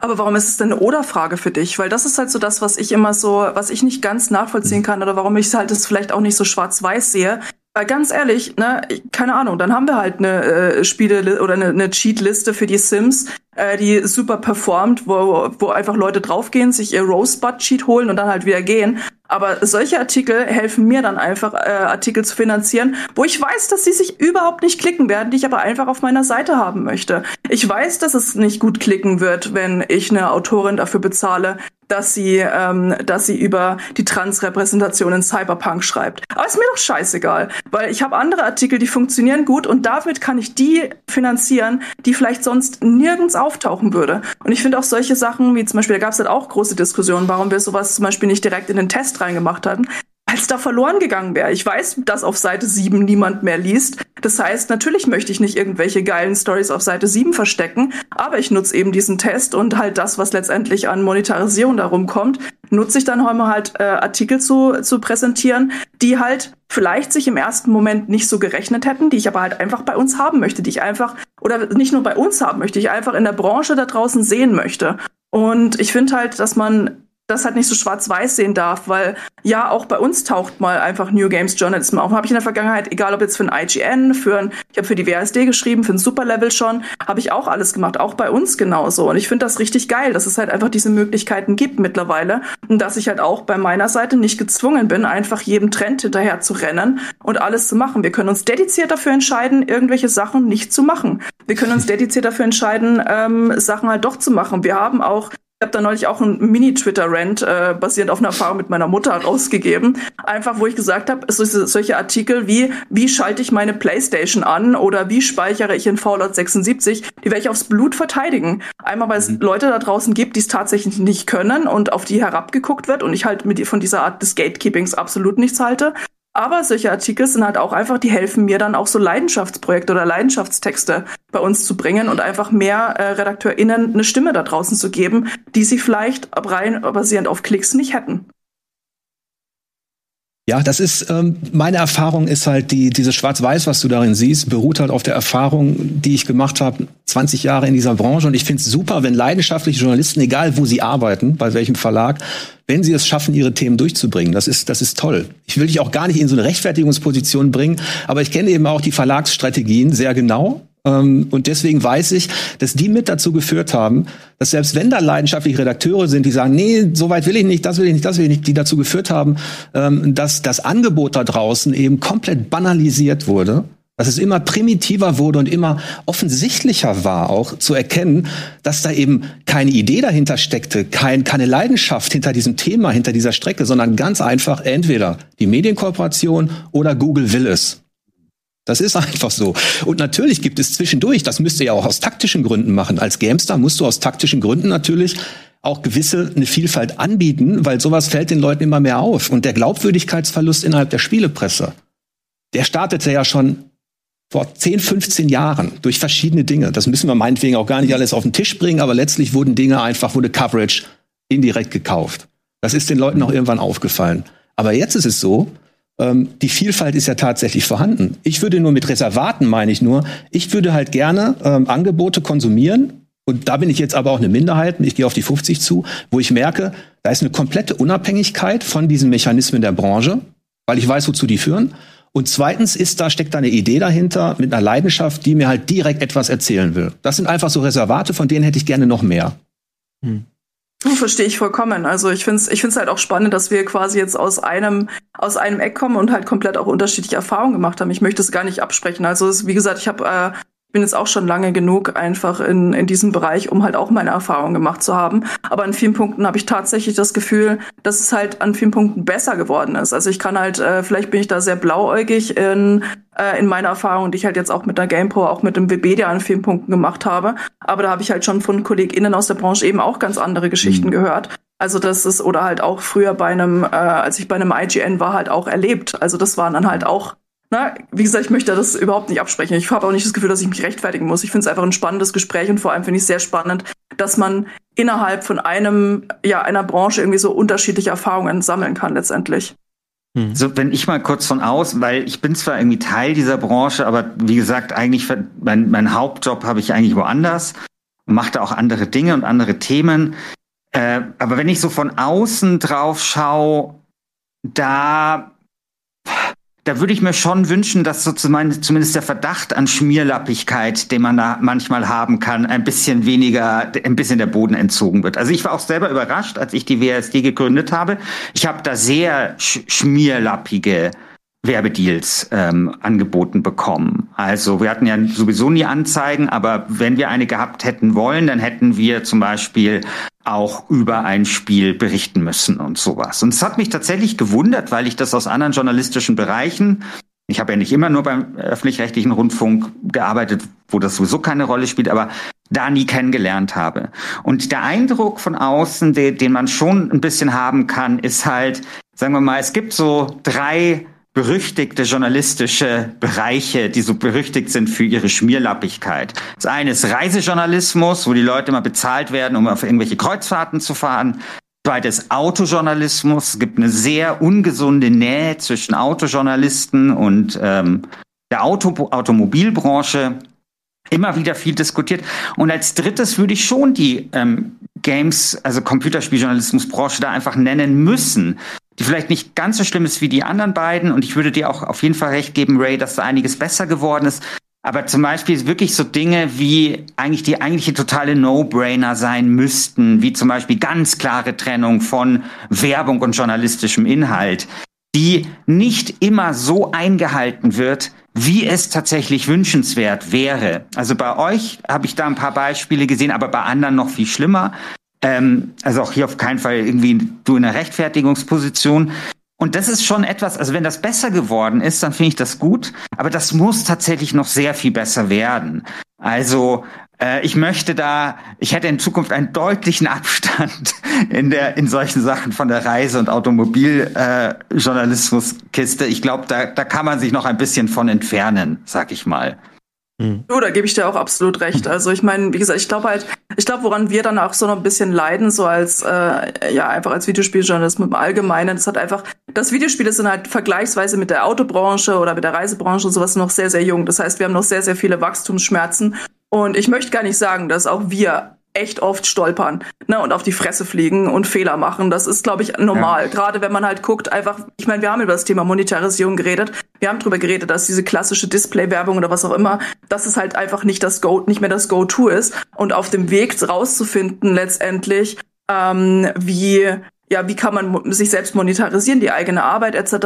Aber warum ist es denn eine Oder-Frage für dich? Weil das ist halt so das, was ich immer so, was ich nicht ganz nachvollziehen kann oder warum ich halt das vielleicht auch nicht so schwarz-weiß sehe. Weil ganz ehrlich, ne, keine Ahnung, dann haben wir halt eine äh, Spiele oder eine, eine Cheat-Liste für die Sims, äh, die super performt, wo, wo einfach Leute draufgehen, sich ihr Rosebud-Cheat holen und dann halt wieder gehen. Aber solche Artikel helfen mir dann einfach, äh, Artikel zu finanzieren, wo ich weiß, dass sie sich überhaupt nicht klicken werden, die ich aber einfach auf meiner Seite haben möchte. Ich weiß, dass es nicht gut klicken wird, wenn ich eine Autorin dafür bezahle, dass sie, ähm, dass sie über die Transrepräsentation in Cyberpunk schreibt. Aber ist mir doch scheißegal, weil ich habe andere Artikel, die funktionieren gut und damit kann ich die finanzieren, die vielleicht sonst nirgends auftauchen würde. Und ich finde auch solche Sachen, wie zum Beispiel, da gab es halt auch große Diskussionen, warum wir sowas zum Beispiel nicht direkt in den Test reingemacht hatten, als da verloren gegangen wäre. Ich weiß, dass auf Seite 7 niemand mehr liest. Das heißt, natürlich möchte ich nicht irgendwelche geilen Stories auf Seite 7 verstecken, aber ich nutze eben diesen Test und halt das, was letztendlich an Monetarisierung darum kommt, nutze ich dann heute halt äh, Artikel zu, zu präsentieren, die halt vielleicht sich im ersten Moment nicht so gerechnet hätten, die ich aber halt einfach bei uns haben möchte, die ich einfach, oder nicht nur bei uns haben möchte, ich einfach in der Branche da draußen sehen möchte. Und ich finde halt, dass man das halt nicht so schwarz-weiß sehen darf, weil ja, auch bei uns taucht mal einfach New Games Journalism auf. Habe ich in der Vergangenheit, egal ob jetzt für ein IGN, für ein, ich habe für die WASD geschrieben, für ein Superlevel schon, habe ich auch alles gemacht, auch bei uns genauso. Und ich finde das richtig geil, dass es halt einfach diese Möglichkeiten gibt mittlerweile und dass ich halt auch bei meiner Seite nicht gezwungen bin, einfach jedem Trend hinterher zu rennen und alles zu machen. Wir können uns dediziert dafür entscheiden, irgendwelche Sachen nicht zu machen. Wir können uns dediziert dafür entscheiden, ähm, Sachen halt doch zu machen. Wir haben auch habe da neulich auch einen Mini-Twitter-Rant äh, basierend auf einer Erfahrung mit meiner Mutter rausgegeben. Einfach, wo ich gesagt habe, solche, solche Artikel wie, wie schalte ich meine Playstation an oder wie speichere ich in Fallout 76, die werde ich aufs Blut verteidigen. Einmal, weil es mhm. Leute da draußen gibt, die es tatsächlich nicht können und auf die herabgeguckt wird und ich halt mit von dieser Art des Gatekeepings absolut nichts halte. Aber solche Artikel sind halt auch einfach, die helfen mir dann auch so Leidenschaftsprojekte oder Leidenschaftstexte bei uns zu bringen und einfach mehr äh, RedakteurInnen eine Stimme da draußen zu geben, die sie vielleicht rein basierend auf Klicks nicht hätten. Ja, das ist ähm, meine Erfahrung ist halt die diese Schwarz-Weiß, was du darin siehst, beruht halt auf der Erfahrung, die ich gemacht habe, 20 Jahre in dieser Branche und ich finde es super, wenn leidenschaftliche Journalisten, egal wo sie arbeiten, bei welchem Verlag, wenn sie es schaffen, ihre Themen durchzubringen. Das ist das ist toll. Ich will dich auch gar nicht in so eine Rechtfertigungsposition bringen, aber ich kenne eben auch die Verlagsstrategien sehr genau und deswegen weiß ich, dass die mit dazu geführt haben, dass selbst wenn da leidenschaftliche Redakteure sind, die sagen, nee, so weit will ich nicht, das will ich nicht, das will ich nicht, die dazu geführt haben, ähm, dass das Angebot da draußen eben komplett banalisiert wurde. Dass es immer primitiver wurde und immer offensichtlicher war, auch zu erkennen, dass da eben keine Idee dahinter steckte, kein, keine Leidenschaft hinter diesem Thema, hinter dieser Strecke, sondern ganz einfach entweder die Medienkooperation oder Google will es. Das ist einfach so. Und natürlich gibt es zwischendurch, das müsst ihr ja auch aus taktischen Gründen machen. Als Gamestar musst du aus taktischen Gründen natürlich auch gewisse eine Vielfalt anbieten, weil sowas fällt den Leuten immer mehr auf. Und der Glaubwürdigkeitsverlust innerhalb der Spielepresse, der startete ja schon vor 10, 15 Jahren durch verschiedene Dinge. Das müssen wir meinetwegen auch gar nicht alles auf den Tisch bringen, aber letztlich wurden Dinge einfach, wurde Coverage indirekt gekauft. Das ist den Leuten auch irgendwann aufgefallen. Aber jetzt ist es so, ähm, die Vielfalt ist ja tatsächlich vorhanden. Ich würde nur mit Reservaten, meine ich nur, ich würde halt gerne ähm, Angebote konsumieren. Und da bin ich jetzt aber auch eine Minderheit, ich gehe auf die 50 zu, wo ich merke, da ist eine komplette Unabhängigkeit von diesen Mechanismen der Branche, weil ich weiß, wozu die führen. Und zweitens ist da, steckt da eine Idee dahinter mit einer Leidenschaft, die mir halt direkt etwas erzählen will. Das sind einfach so Reservate, von denen hätte ich gerne noch mehr. Hm. Verstehe ich vollkommen. Also ich finde es ich find's halt auch spannend, dass wir quasi jetzt aus einem, aus einem Eck kommen und halt komplett auch unterschiedliche Erfahrungen gemacht haben. Ich möchte es gar nicht absprechen. Also es, wie gesagt, ich habe äh, bin jetzt auch schon lange genug einfach in, in diesem Bereich, um halt auch meine Erfahrungen gemacht zu haben. Aber an vielen Punkten habe ich tatsächlich das Gefühl, dass es halt an vielen Punkten besser geworden ist. Also ich kann halt, äh, vielleicht bin ich da sehr blauäugig in, äh, in meiner Erfahrung, die ich halt jetzt auch mit der GamePro, auch mit dem Webedia an vielen Punkten gemacht habe. Aber da habe ich halt schon von KollegInnen aus der Branche eben auch ganz andere Geschichten mhm. gehört. Also das ist, oder halt auch früher bei einem, äh, als ich bei einem IGN war, halt auch erlebt. Also das waren dann halt auch na, wie gesagt, ich möchte das überhaupt nicht absprechen. Ich habe auch nicht das Gefühl, dass ich mich rechtfertigen muss. Ich finde es einfach ein spannendes Gespräch und vor allem finde ich es sehr spannend, dass man innerhalb von einem, ja, einer Branche irgendwie so unterschiedliche Erfahrungen sammeln kann letztendlich. Hm. So, wenn ich mal kurz von aus, weil ich bin zwar irgendwie Teil dieser Branche, aber wie gesagt, eigentlich mein, mein Hauptjob habe ich eigentlich woanders und mache da auch andere Dinge und andere Themen. Äh, aber wenn ich so von außen drauf schaue, da da würde ich mir schon wünschen, dass sozusagen zumindest der Verdacht an Schmierlappigkeit, den man da manchmal haben kann, ein bisschen weniger, ein bisschen der Boden entzogen wird. Also ich war auch selber überrascht, als ich die WSD gegründet habe. Ich habe da sehr sch schmierlappige Werbedeals ähm, angeboten bekommen. Also wir hatten ja sowieso nie Anzeigen, aber wenn wir eine gehabt hätten wollen, dann hätten wir zum Beispiel auch über ein Spiel berichten müssen und sowas. Und es hat mich tatsächlich gewundert, weil ich das aus anderen journalistischen Bereichen, ich habe ja nicht immer nur beim öffentlich-rechtlichen Rundfunk gearbeitet, wo das sowieso keine Rolle spielt, aber da nie kennengelernt habe. Und der Eindruck von außen, den, den man schon ein bisschen haben kann, ist halt, sagen wir mal, es gibt so drei berüchtigte journalistische Bereiche, die so berüchtigt sind für ihre Schmierlappigkeit. Das eine ist Reisejournalismus, wo die Leute immer bezahlt werden, um auf irgendwelche Kreuzfahrten zu fahren. Zweites Autojournalismus. Es gibt eine sehr ungesunde Nähe zwischen Autojournalisten und ähm, der Auto Automobilbranche. Immer wieder viel diskutiert. Und als drittes würde ich schon die, ähm, Games, also Computerspieljournalismusbranche da einfach nennen müssen, die vielleicht nicht ganz so schlimm ist wie die anderen beiden. Und ich würde dir auch auf jeden Fall recht geben, Ray, dass da einiges besser geworden ist. Aber zum Beispiel wirklich so Dinge wie eigentlich die eigentliche totale No-Brainer sein müssten, wie zum Beispiel ganz klare Trennung von Werbung und journalistischem Inhalt, die nicht immer so eingehalten wird, wie es tatsächlich wünschenswert wäre. Also bei euch habe ich da ein paar Beispiele gesehen, aber bei anderen noch viel schlimmer. Ähm, also auch hier auf keinen Fall irgendwie du in einer Rechtfertigungsposition. Und das ist schon etwas, also wenn das besser geworden ist, dann finde ich das gut, aber das muss tatsächlich noch sehr viel besser werden. Also äh, ich möchte da, ich hätte in Zukunft einen deutlichen Abstand in der in solchen Sachen von der Reise- und Automobiljournalismuskiste. Äh, ich glaube, da, da kann man sich noch ein bisschen von entfernen, sag ich mal. Mhm. Du, da gebe ich dir auch absolut recht. Also ich meine, wie gesagt, ich glaube halt, ich glaube, woran wir dann auch so noch ein bisschen leiden, so als äh, ja einfach als Videospieljournalismus im Allgemeinen, das hat einfach, das Videospiele sind halt vergleichsweise mit der Autobranche oder mit der Reisebranche und sowas noch sehr, sehr jung. Das heißt, wir haben noch sehr, sehr viele Wachstumsschmerzen. Und ich möchte gar nicht sagen, dass auch wir echt oft stolpern ne, und auf die Fresse fliegen und Fehler machen. Das ist, glaube ich, normal. Ja. Gerade wenn man halt guckt, einfach, ich meine, wir haben über das Thema Monetarisierung geredet. Wir haben darüber geredet, dass diese klassische Display-Werbung oder was auch immer, dass es halt einfach nicht das Go, nicht mehr das Go-To ist. Und auf dem Weg rauszufinden, letztendlich, ähm, wie ja, wie kann man sich selbst monetarisieren, die eigene Arbeit etc.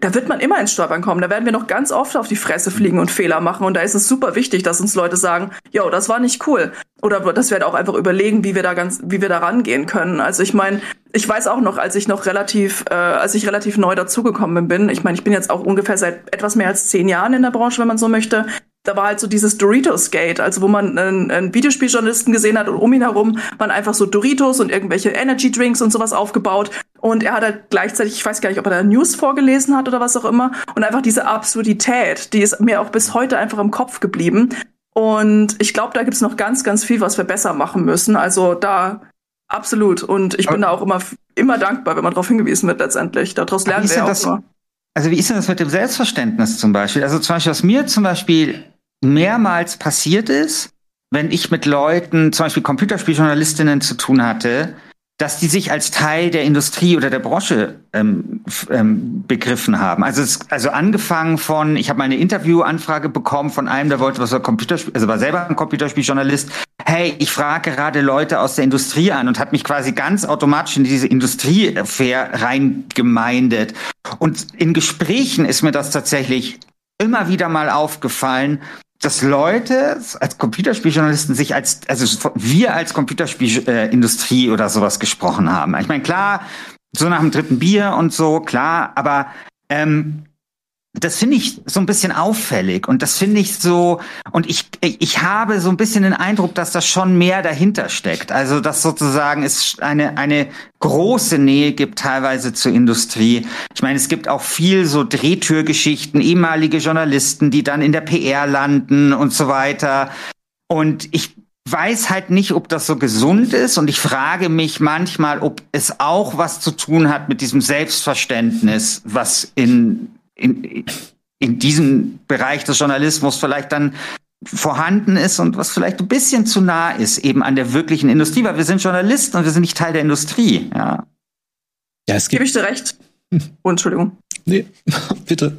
Da wird man immer ins Stolpern kommen. Da werden wir noch ganz oft auf die Fresse fliegen und Fehler machen. Und da ist es super wichtig, dass uns Leute sagen, yo, das war nicht cool. Oder dass wir halt auch einfach überlegen, wie wir da ganz, wie wir da rangehen können. Also ich meine, ich weiß auch noch, als ich noch relativ, äh, als ich relativ neu dazugekommen bin, ich meine, ich bin jetzt auch ungefähr seit etwas mehr als zehn Jahren in der Branche, wenn man so möchte da war halt so dieses Doritos Gate, also wo man einen, einen Videospieljournalisten gesehen hat und um ihn herum waren einfach so Doritos und irgendwelche Energy Drinks und sowas aufgebaut. Und er hat halt gleichzeitig, ich weiß gar nicht, ob er da News vorgelesen hat oder was auch immer. Und einfach diese Absurdität, die ist mir auch bis heute einfach im Kopf geblieben. Und ich glaube, da gibt's noch ganz, ganz viel, was wir besser machen müssen. Also da absolut. Und ich bin da auch immer, immer dankbar, wenn man darauf hingewiesen wird letztendlich. Daraus lernen wir auch das, immer. Also wie ist denn das mit dem Selbstverständnis zum Beispiel? Also zum Beispiel, was mir zum Beispiel mehrmals passiert ist, wenn ich mit Leuten, zum Beispiel Computerspieljournalistinnen zu tun hatte, dass die sich als Teil der Industrie oder der Branche ähm, ähm, begriffen haben. Also es, also angefangen von, ich habe mal eine Interviewanfrage bekommen von einem, der wollte was war Computerspiel, also war selber ein Computerspieljournalist. Hey, ich frage gerade Leute aus der Industrie an und hat mich quasi ganz automatisch in diese Industrie-Fair reingemeindet. Und in Gesprächen ist mir das tatsächlich immer wieder mal aufgefallen, dass Leute als Computerspieljournalisten sich als, also wir als Computerspielindustrie oder sowas gesprochen haben. Ich meine, klar, so nach dem dritten Bier und so, klar, aber ähm, das finde ich so ein bisschen auffällig und das finde ich so und ich ich habe so ein bisschen den Eindruck, dass da schon mehr dahinter steckt. Also dass sozusagen es eine eine große Nähe gibt teilweise zur Industrie. Ich meine, es gibt auch viel so Drehtürgeschichten, ehemalige Journalisten, die dann in der PR landen und so weiter. Und ich weiß halt nicht, ob das so gesund ist und ich frage mich manchmal, ob es auch was zu tun hat mit diesem Selbstverständnis, was in in, in diesem Bereich des Journalismus vielleicht dann vorhanden ist und was vielleicht ein bisschen zu nah ist eben an der wirklichen Industrie, weil wir sind Journalisten und wir sind nicht Teil der Industrie. Ja, ja es gibt. Gebe ich dir recht. Oh, Entschuldigung. Nee, bitte.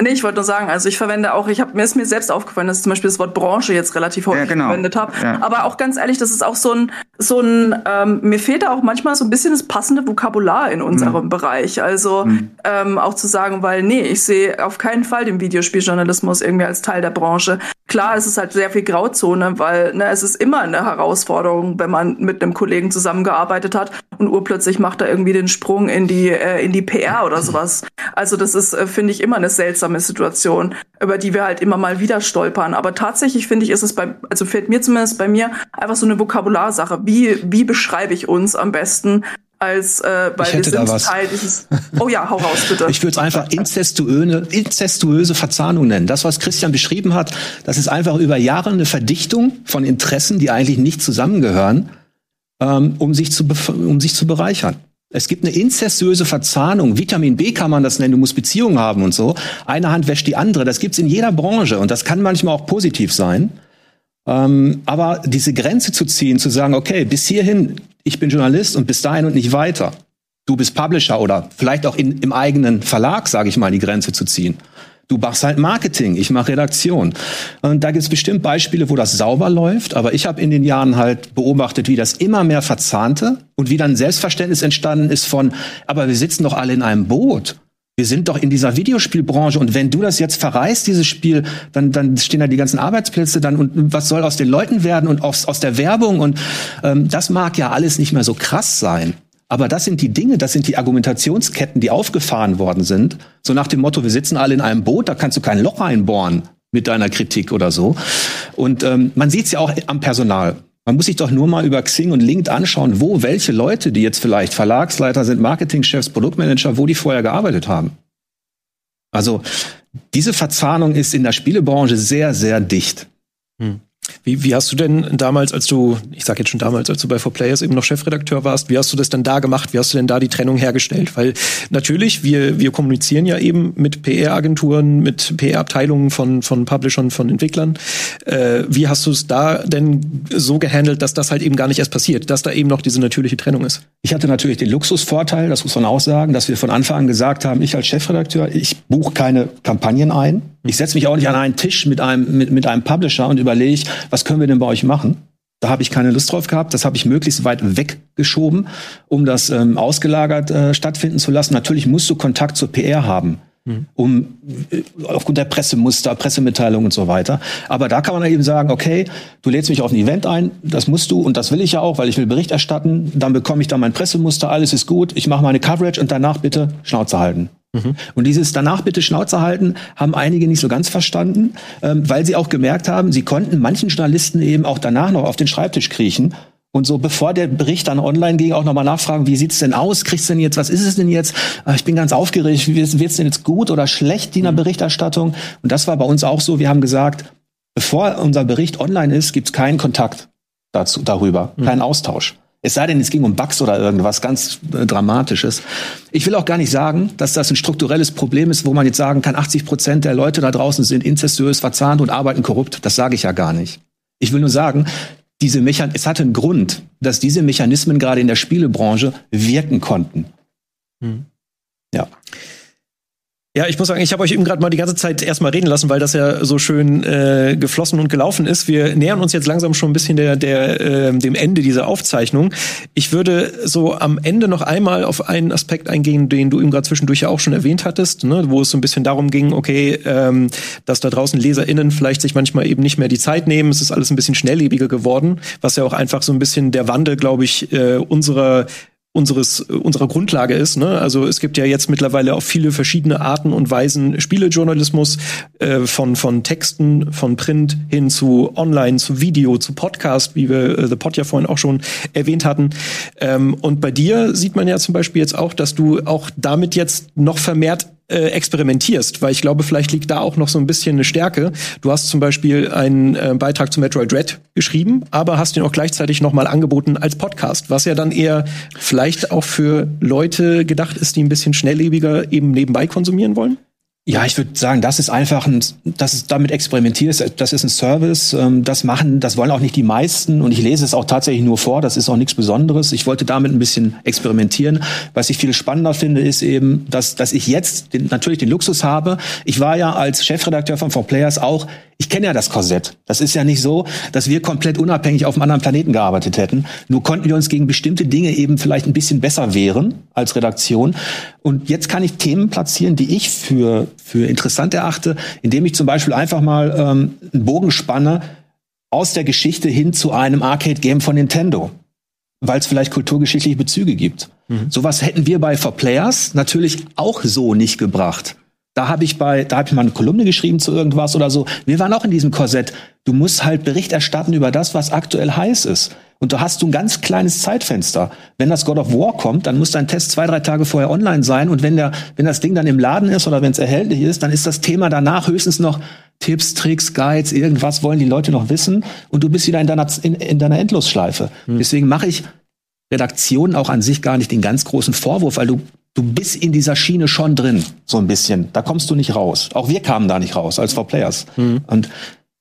Nee, ich wollte nur sagen, also ich verwende auch, ich habe mir ist mir selbst aufgefallen, dass ich zum Beispiel das Wort Branche jetzt relativ häufig ja, genau. verwendet habe. Ja. Aber auch ganz ehrlich, das ist auch so ein, so ein, ähm, mir fehlt da auch manchmal so ein bisschen das passende Vokabular in unserem mhm. Bereich. Also mhm. ähm, auch zu sagen, weil nee, ich sehe auf keinen Fall den Videospieljournalismus irgendwie als Teil der Branche. Klar, es ist halt sehr viel Grauzone, weil ne, es ist immer eine Herausforderung, wenn man mit einem Kollegen zusammengearbeitet hat und urplötzlich macht er irgendwie den Sprung in die äh, in die PR oder sowas. Also das ist, äh, finde ich, immer eine seltsame Situation, über die wir halt immer mal wieder stolpern. Aber tatsächlich finde ich, ist es bei, also fällt mir zumindest bei mir einfach so eine Vokabularsache. Wie wie beschreibe ich uns am besten als äh, weil wir sind Teil dieses. Oh ja, hau raus bitte. Ich würde es einfach inzestuöse, inzestuöse Verzahnung nennen. Das, was Christian beschrieben hat, das ist einfach über Jahre eine Verdichtung von Interessen, die eigentlich nicht zusammengehören, ähm, um sich zu um sich zu bereichern. Es gibt eine inzestuöse Verzahnung. Vitamin B kann man das nennen. Du musst Beziehungen haben und so. Eine Hand wäscht die andere. Das gibt's in jeder Branche und das kann manchmal auch positiv sein. Ähm, aber diese Grenze zu ziehen, zu sagen, okay, bis hierhin, ich bin Journalist und bis dahin und nicht weiter. Du bist Publisher oder vielleicht auch in, im eigenen Verlag, sage ich mal, die Grenze zu ziehen. Du machst halt Marketing, ich mache Redaktion. Und da gibt es bestimmt Beispiele, wo das sauber läuft, aber ich habe in den Jahren halt beobachtet, wie das immer mehr verzahnte und wie dann Selbstverständnis entstanden ist von, aber wir sitzen doch alle in einem Boot. Wir sind doch in dieser Videospielbranche und wenn du das jetzt verreist, dieses Spiel, dann, dann stehen da die ganzen Arbeitsplätze dann und was soll aus den Leuten werden und aus, aus der Werbung und ähm, das mag ja alles nicht mehr so krass sein. Aber das sind die Dinge, das sind die Argumentationsketten, die aufgefahren worden sind. So nach dem Motto, wir sitzen alle in einem Boot, da kannst du kein Loch reinbohren mit deiner Kritik oder so. Und ähm, man sieht es ja auch am Personal. Man muss sich doch nur mal über Xing und LinkedIn anschauen, wo welche Leute, die jetzt vielleicht Verlagsleiter sind, Marketingchefs, Produktmanager, wo die vorher gearbeitet haben. Also diese Verzahnung ist in der Spielebranche sehr, sehr dicht. Hm. Wie, wie hast du denn damals, als du, ich sag jetzt schon damals, als du bei 4Players eben noch Chefredakteur warst, wie hast du das denn da gemacht? Wie hast du denn da die Trennung hergestellt? Weil natürlich, wir, wir kommunizieren ja eben mit PR-Agenturen, mit PR-Abteilungen von, von Publishern, von Entwicklern. Äh, wie hast du es da denn so gehandelt, dass das halt eben gar nicht erst passiert, dass da eben noch diese natürliche Trennung ist? Ich hatte natürlich den Luxusvorteil, das muss man auch sagen, dass wir von Anfang an gesagt haben, ich als Chefredakteur, ich buche keine Kampagnen ein. Ich setze mich auch nicht an einen Tisch mit einem, mit, mit einem Publisher und überlege, was können wir denn bei euch machen? Da habe ich keine Lust drauf gehabt. Das habe ich möglichst weit weggeschoben, um das ähm, ausgelagert äh, stattfinden zu lassen. Natürlich musst du Kontakt zur PR haben, mhm. um äh, aufgrund der Pressemuster, Pressemitteilungen und so weiter. Aber da kann man eben sagen, okay, du lädst mich auf ein Event ein, das musst du und das will ich ja auch, weil ich will Bericht erstatten. Dann bekomme ich da mein Pressemuster, alles ist gut. Ich mache meine Coverage und danach bitte Schnauze halten. Mhm. Und dieses danach bitte Schnauze halten, haben einige nicht so ganz verstanden, ähm, weil sie auch gemerkt haben, sie konnten manchen Journalisten eben auch danach noch auf den Schreibtisch kriechen und so, bevor der Bericht dann online ging, auch nochmal nachfragen, wie sieht's denn aus? Kriegst du denn jetzt, was ist es denn jetzt? Ah, ich bin ganz aufgeregt, wird's denn jetzt gut oder schlecht, die in der mhm. Berichterstattung? Und das war bei uns auch so, wir haben gesagt, bevor unser Bericht online ist, gibt's keinen Kontakt dazu, darüber, mhm. keinen Austausch. Es sei denn, es ging um Bugs oder irgendwas ganz äh, Dramatisches. Ich will auch gar nicht sagen, dass das ein strukturelles Problem ist, wo man jetzt sagen kann, 80 Prozent der Leute da draußen sind inzestuös, verzahnt und arbeiten korrupt. Das sage ich ja gar nicht. Ich will nur sagen, diese Mechan es hatte einen Grund, dass diese Mechanismen gerade in der Spielebranche wirken konnten. Hm. Ja. Ja, ich muss sagen, ich habe euch eben gerade mal die ganze Zeit erstmal reden lassen, weil das ja so schön äh, geflossen und gelaufen ist. Wir nähern uns jetzt langsam schon ein bisschen der, der, äh, dem Ende dieser Aufzeichnung. Ich würde so am Ende noch einmal auf einen Aspekt eingehen, den du eben gerade zwischendurch ja auch schon erwähnt hattest, ne, wo es so ein bisschen darum ging, okay, ähm, dass da draußen LeserInnen vielleicht sich manchmal eben nicht mehr die Zeit nehmen. Es ist alles ein bisschen schnelllebiger geworden, was ja auch einfach so ein bisschen der Wandel, glaube ich, äh, unserer unseres unserer Grundlage ist. Ne? Also es gibt ja jetzt mittlerweile auch viele verschiedene Arten und Weisen Spielejournalismus äh, von von Texten, von Print hin zu Online, zu Video, zu Podcast, wie wir äh, The Pod ja vorhin auch schon erwähnt hatten. Ähm, und bei dir sieht man ja zum Beispiel jetzt auch, dass du auch damit jetzt noch vermehrt äh, experimentierst, weil ich glaube, vielleicht liegt da auch noch so ein bisschen eine Stärke. Du hast zum Beispiel einen äh, Beitrag zu Metroid Dread geschrieben, aber hast ihn auch gleichzeitig nochmal angeboten als Podcast, was ja dann eher vielleicht auch für Leute gedacht ist, die ein bisschen schnelllebiger eben nebenbei konsumieren wollen? Ja, ich würde sagen, das ist einfach ein, das ist damit experimentiert, das ist ein Service, ähm, das machen, das wollen auch nicht die meisten und ich lese es auch tatsächlich nur vor, das ist auch nichts Besonderes. Ich wollte damit ein bisschen experimentieren. Was ich viel spannender finde, ist eben, dass, dass ich jetzt den, natürlich den Luxus habe. Ich war ja als Chefredakteur von 4Players auch ich kenne ja das Korsett. Das ist ja nicht so, dass wir komplett unabhängig auf einem anderen Planeten gearbeitet hätten. Nur konnten wir uns gegen bestimmte Dinge eben vielleicht ein bisschen besser wehren als Redaktion. Und jetzt kann ich Themen platzieren, die ich für, für interessant erachte, indem ich zum Beispiel einfach mal ähm, einen Bogen spanne aus der Geschichte hin zu einem Arcade-Game von Nintendo weil es vielleicht kulturgeschichtliche Bezüge gibt. Mhm. Sowas hätten wir bei For Players natürlich auch so nicht gebracht. Da habe ich bei, da habe ich mal eine Kolumne geschrieben zu irgendwas oder so. Wir waren auch in diesem Korsett. Du musst halt Bericht erstatten über das, was aktuell heiß ist. Und da hast du ein ganz kleines Zeitfenster. Wenn das God of War kommt, dann muss dein Test zwei, drei Tage vorher online sein. Und wenn der, wenn das Ding dann im Laden ist oder wenn es erhältlich ist, dann ist das Thema danach höchstens noch Tipps, Tricks, Guides, irgendwas wollen die Leute noch wissen. Und du bist wieder in deiner, in, in deiner Endlosschleife. Hm. Deswegen mache ich Redaktionen auch an sich gar nicht den ganz großen Vorwurf, weil du du bist in dieser Schiene schon drin, so ein bisschen. Da kommst du nicht raus. Auch wir kamen da nicht raus als For Players. Mhm. Und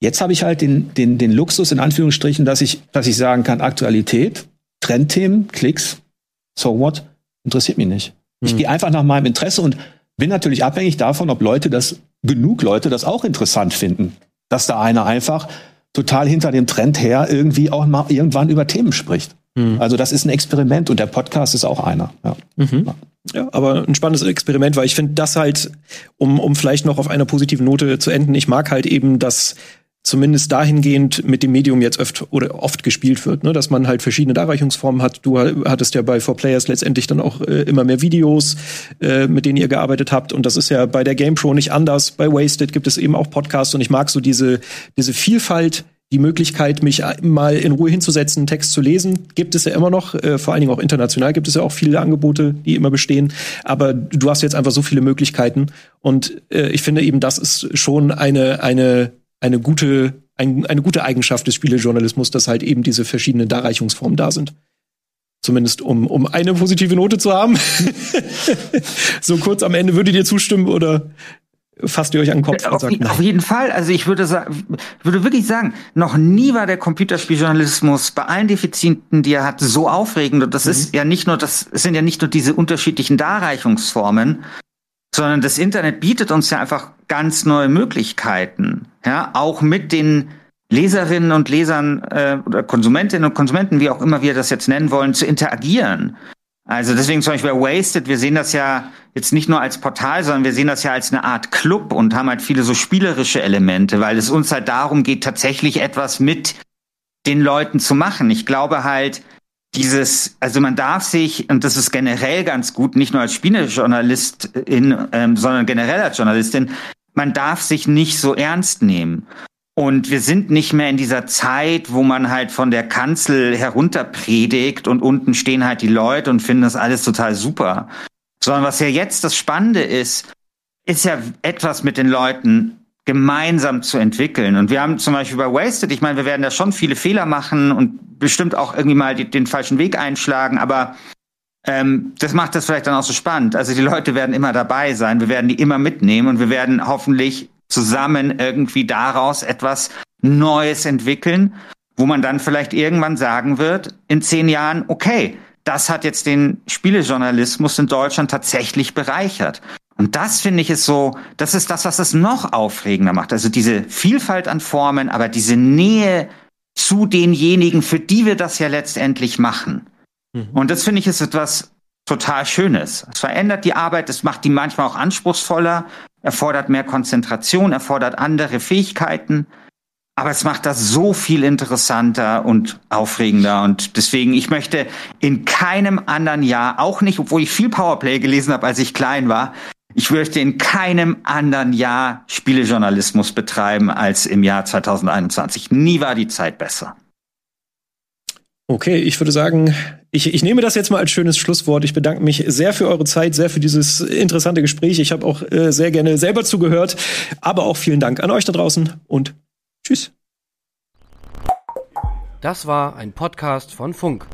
Jetzt habe ich halt den, den, den Luxus in Anführungsstrichen, dass ich, dass ich sagen kann, Aktualität, Trendthemen, Klicks, so what, interessiert mich nicht. Ich hm. gehe einfach nach meinem Interesse und bin natürlich abhängig davon, ob Leute das, genug Leute das auch interessant finden. Dass da einer einfach total hinter dem Trend her irgendwie auch mal irgendwann über Themen spricht. Mhm. Also das ist ein Experiment und der Podcast ist auch einer. Ja. Ja aber ein spannendes Experiment, weil ich finde das halt, um, um vielleicht noch auf einer positiven Note zu enden, ich mag halt eben, dass zumindest dahingehend mit dem Medium jetzt oft oder oft gespielt wird, ne? dass man halt verschiedene Darreichungsformen hat. Du hattest ja bei 4Players letztendlich dann auch äh, immer mehr Videos, äh, mit denen ihr gearbeitet habt und das ist ja bei der Game Show nicht anders. Bei Wasted gibt es eben auch Podcasts und ich mag so diese diese Vielfalt die Möglichkeit, mich mal in Ruhe hinzusetzen, Text zu lesen, gibt es ja immer noch. Äh, vor allen Dingen auch international gibt es ja auch viele Angebote, die immer bestehen. Aber du hast jetzt einfach so viele Möglichkeiten. Und äh, ich finde eben, das ist schon eine, eine eine gute, ein, eine gute Eigenschaft des Spielejournalismus, dass halt eben diese verschiedenen Darreichungsformen da sind. Zumindest um, um eine positive Note zu haben. so kurz am Ende würdet ihr zustimmen oder fasst ihr euch an den Kopf auf, und sagt, auf jeden Fall. Also ich würde sagen, würde wirklich sagen, noch nie war der Computerspieljournalismus bei allen Defiziten, die er hat, so aufregend. Und das mhm. ist ja nicht nur, das sind ja nicht nur diese unterschiedlichen Darreichungsformen, sondern das Internet bietet uns ja einfach ganz neue Möglichkeiten, ja, auch mit den Leserinnen und Lesern äh, oder Konsumentinnen und Konsumenten, wie auch immer wir das jetzt nennen wollen, zu interagieren. Also deswegen zum Beispiel bei Wasted, wir sehen das ja jetzt nicht nur als Portal, sondern wir sehen das ja als eine Art Club und haben halt viele so spielerische Elemente, weil es uns halt darum geht, tatsächlich etwas mit den Leuten zu machen. Ich glaube halt, dieses, also man darf sich, und das ist generell ganz gut, nicht nur als Spielejournalistin, ähm, sondern generell als Journalistin, man darf sich nicht so ernst nehmen. Und wir sind nicht mehr in dieser Zeit, wo man halt von der Kanzel herunterpredigt und unten stehen halt die Leute und finden das alles total super. Sondern was ja jetzt das Spannende ist, ist ja etwas mit den Leuten gemeinsam zu entwickeln. Und wir haben zum Beispiel bei Wasted, ich meine, wir werden da schon viele Fehler machen und bestimmt auch irgendwie mal die, den falschen Weg einschlagen, aber ähm, das macht das vielleicht dann auch so spannend. Also die Leute werden immer dabei sein, wir werden die immer mitnehmen und wir werden hoffentlich zusammen irgendwie daraus etwas Neues entwickeln, wo man dann vielleicht irgendwann sagen wird, in zehn Jahren, okay, das hat jetzt den Spielejournalismus in Deutschland tatsächlich bereichert. Und das finde ich ist so, das ist das, was es noch aufregender macht. Also diese Vielfalt an Formen, aber diese Nähe zu denjenigen, für die wir das ja letztendlich machen. Mhm. Und das finde ich ist etwas total Schönes. Es verändert die Arbeit, es macht die manchmal auch anspruchsvoller, erfordert mehr Konzentration, erfordert andere Fähigkeiten. Aber es macht das so viel interessanter und aufregender. Und deswegen, ich möchte in keinem anderen Jahr, auch nicht, obwohl ich viel Powerplay gelesen habe, als ich klein war, ich möchte in keinem anderen Jahr Spielejournalismus betreiben als im Jahr 2021. Nie war die Zeit besser. Okay, ich würde sagen, ich, ich nehme das jetzt mal als schönes Schlusswort. Ich bedanke mich sehr für eure Zeit, sehr für dieses interessante Gespräch. Ich habe auch äh, sehr gerne selber zugehört. Aber auch vielen Dank an euch da draußen und tschüss. Das war ein Podcast von Funk.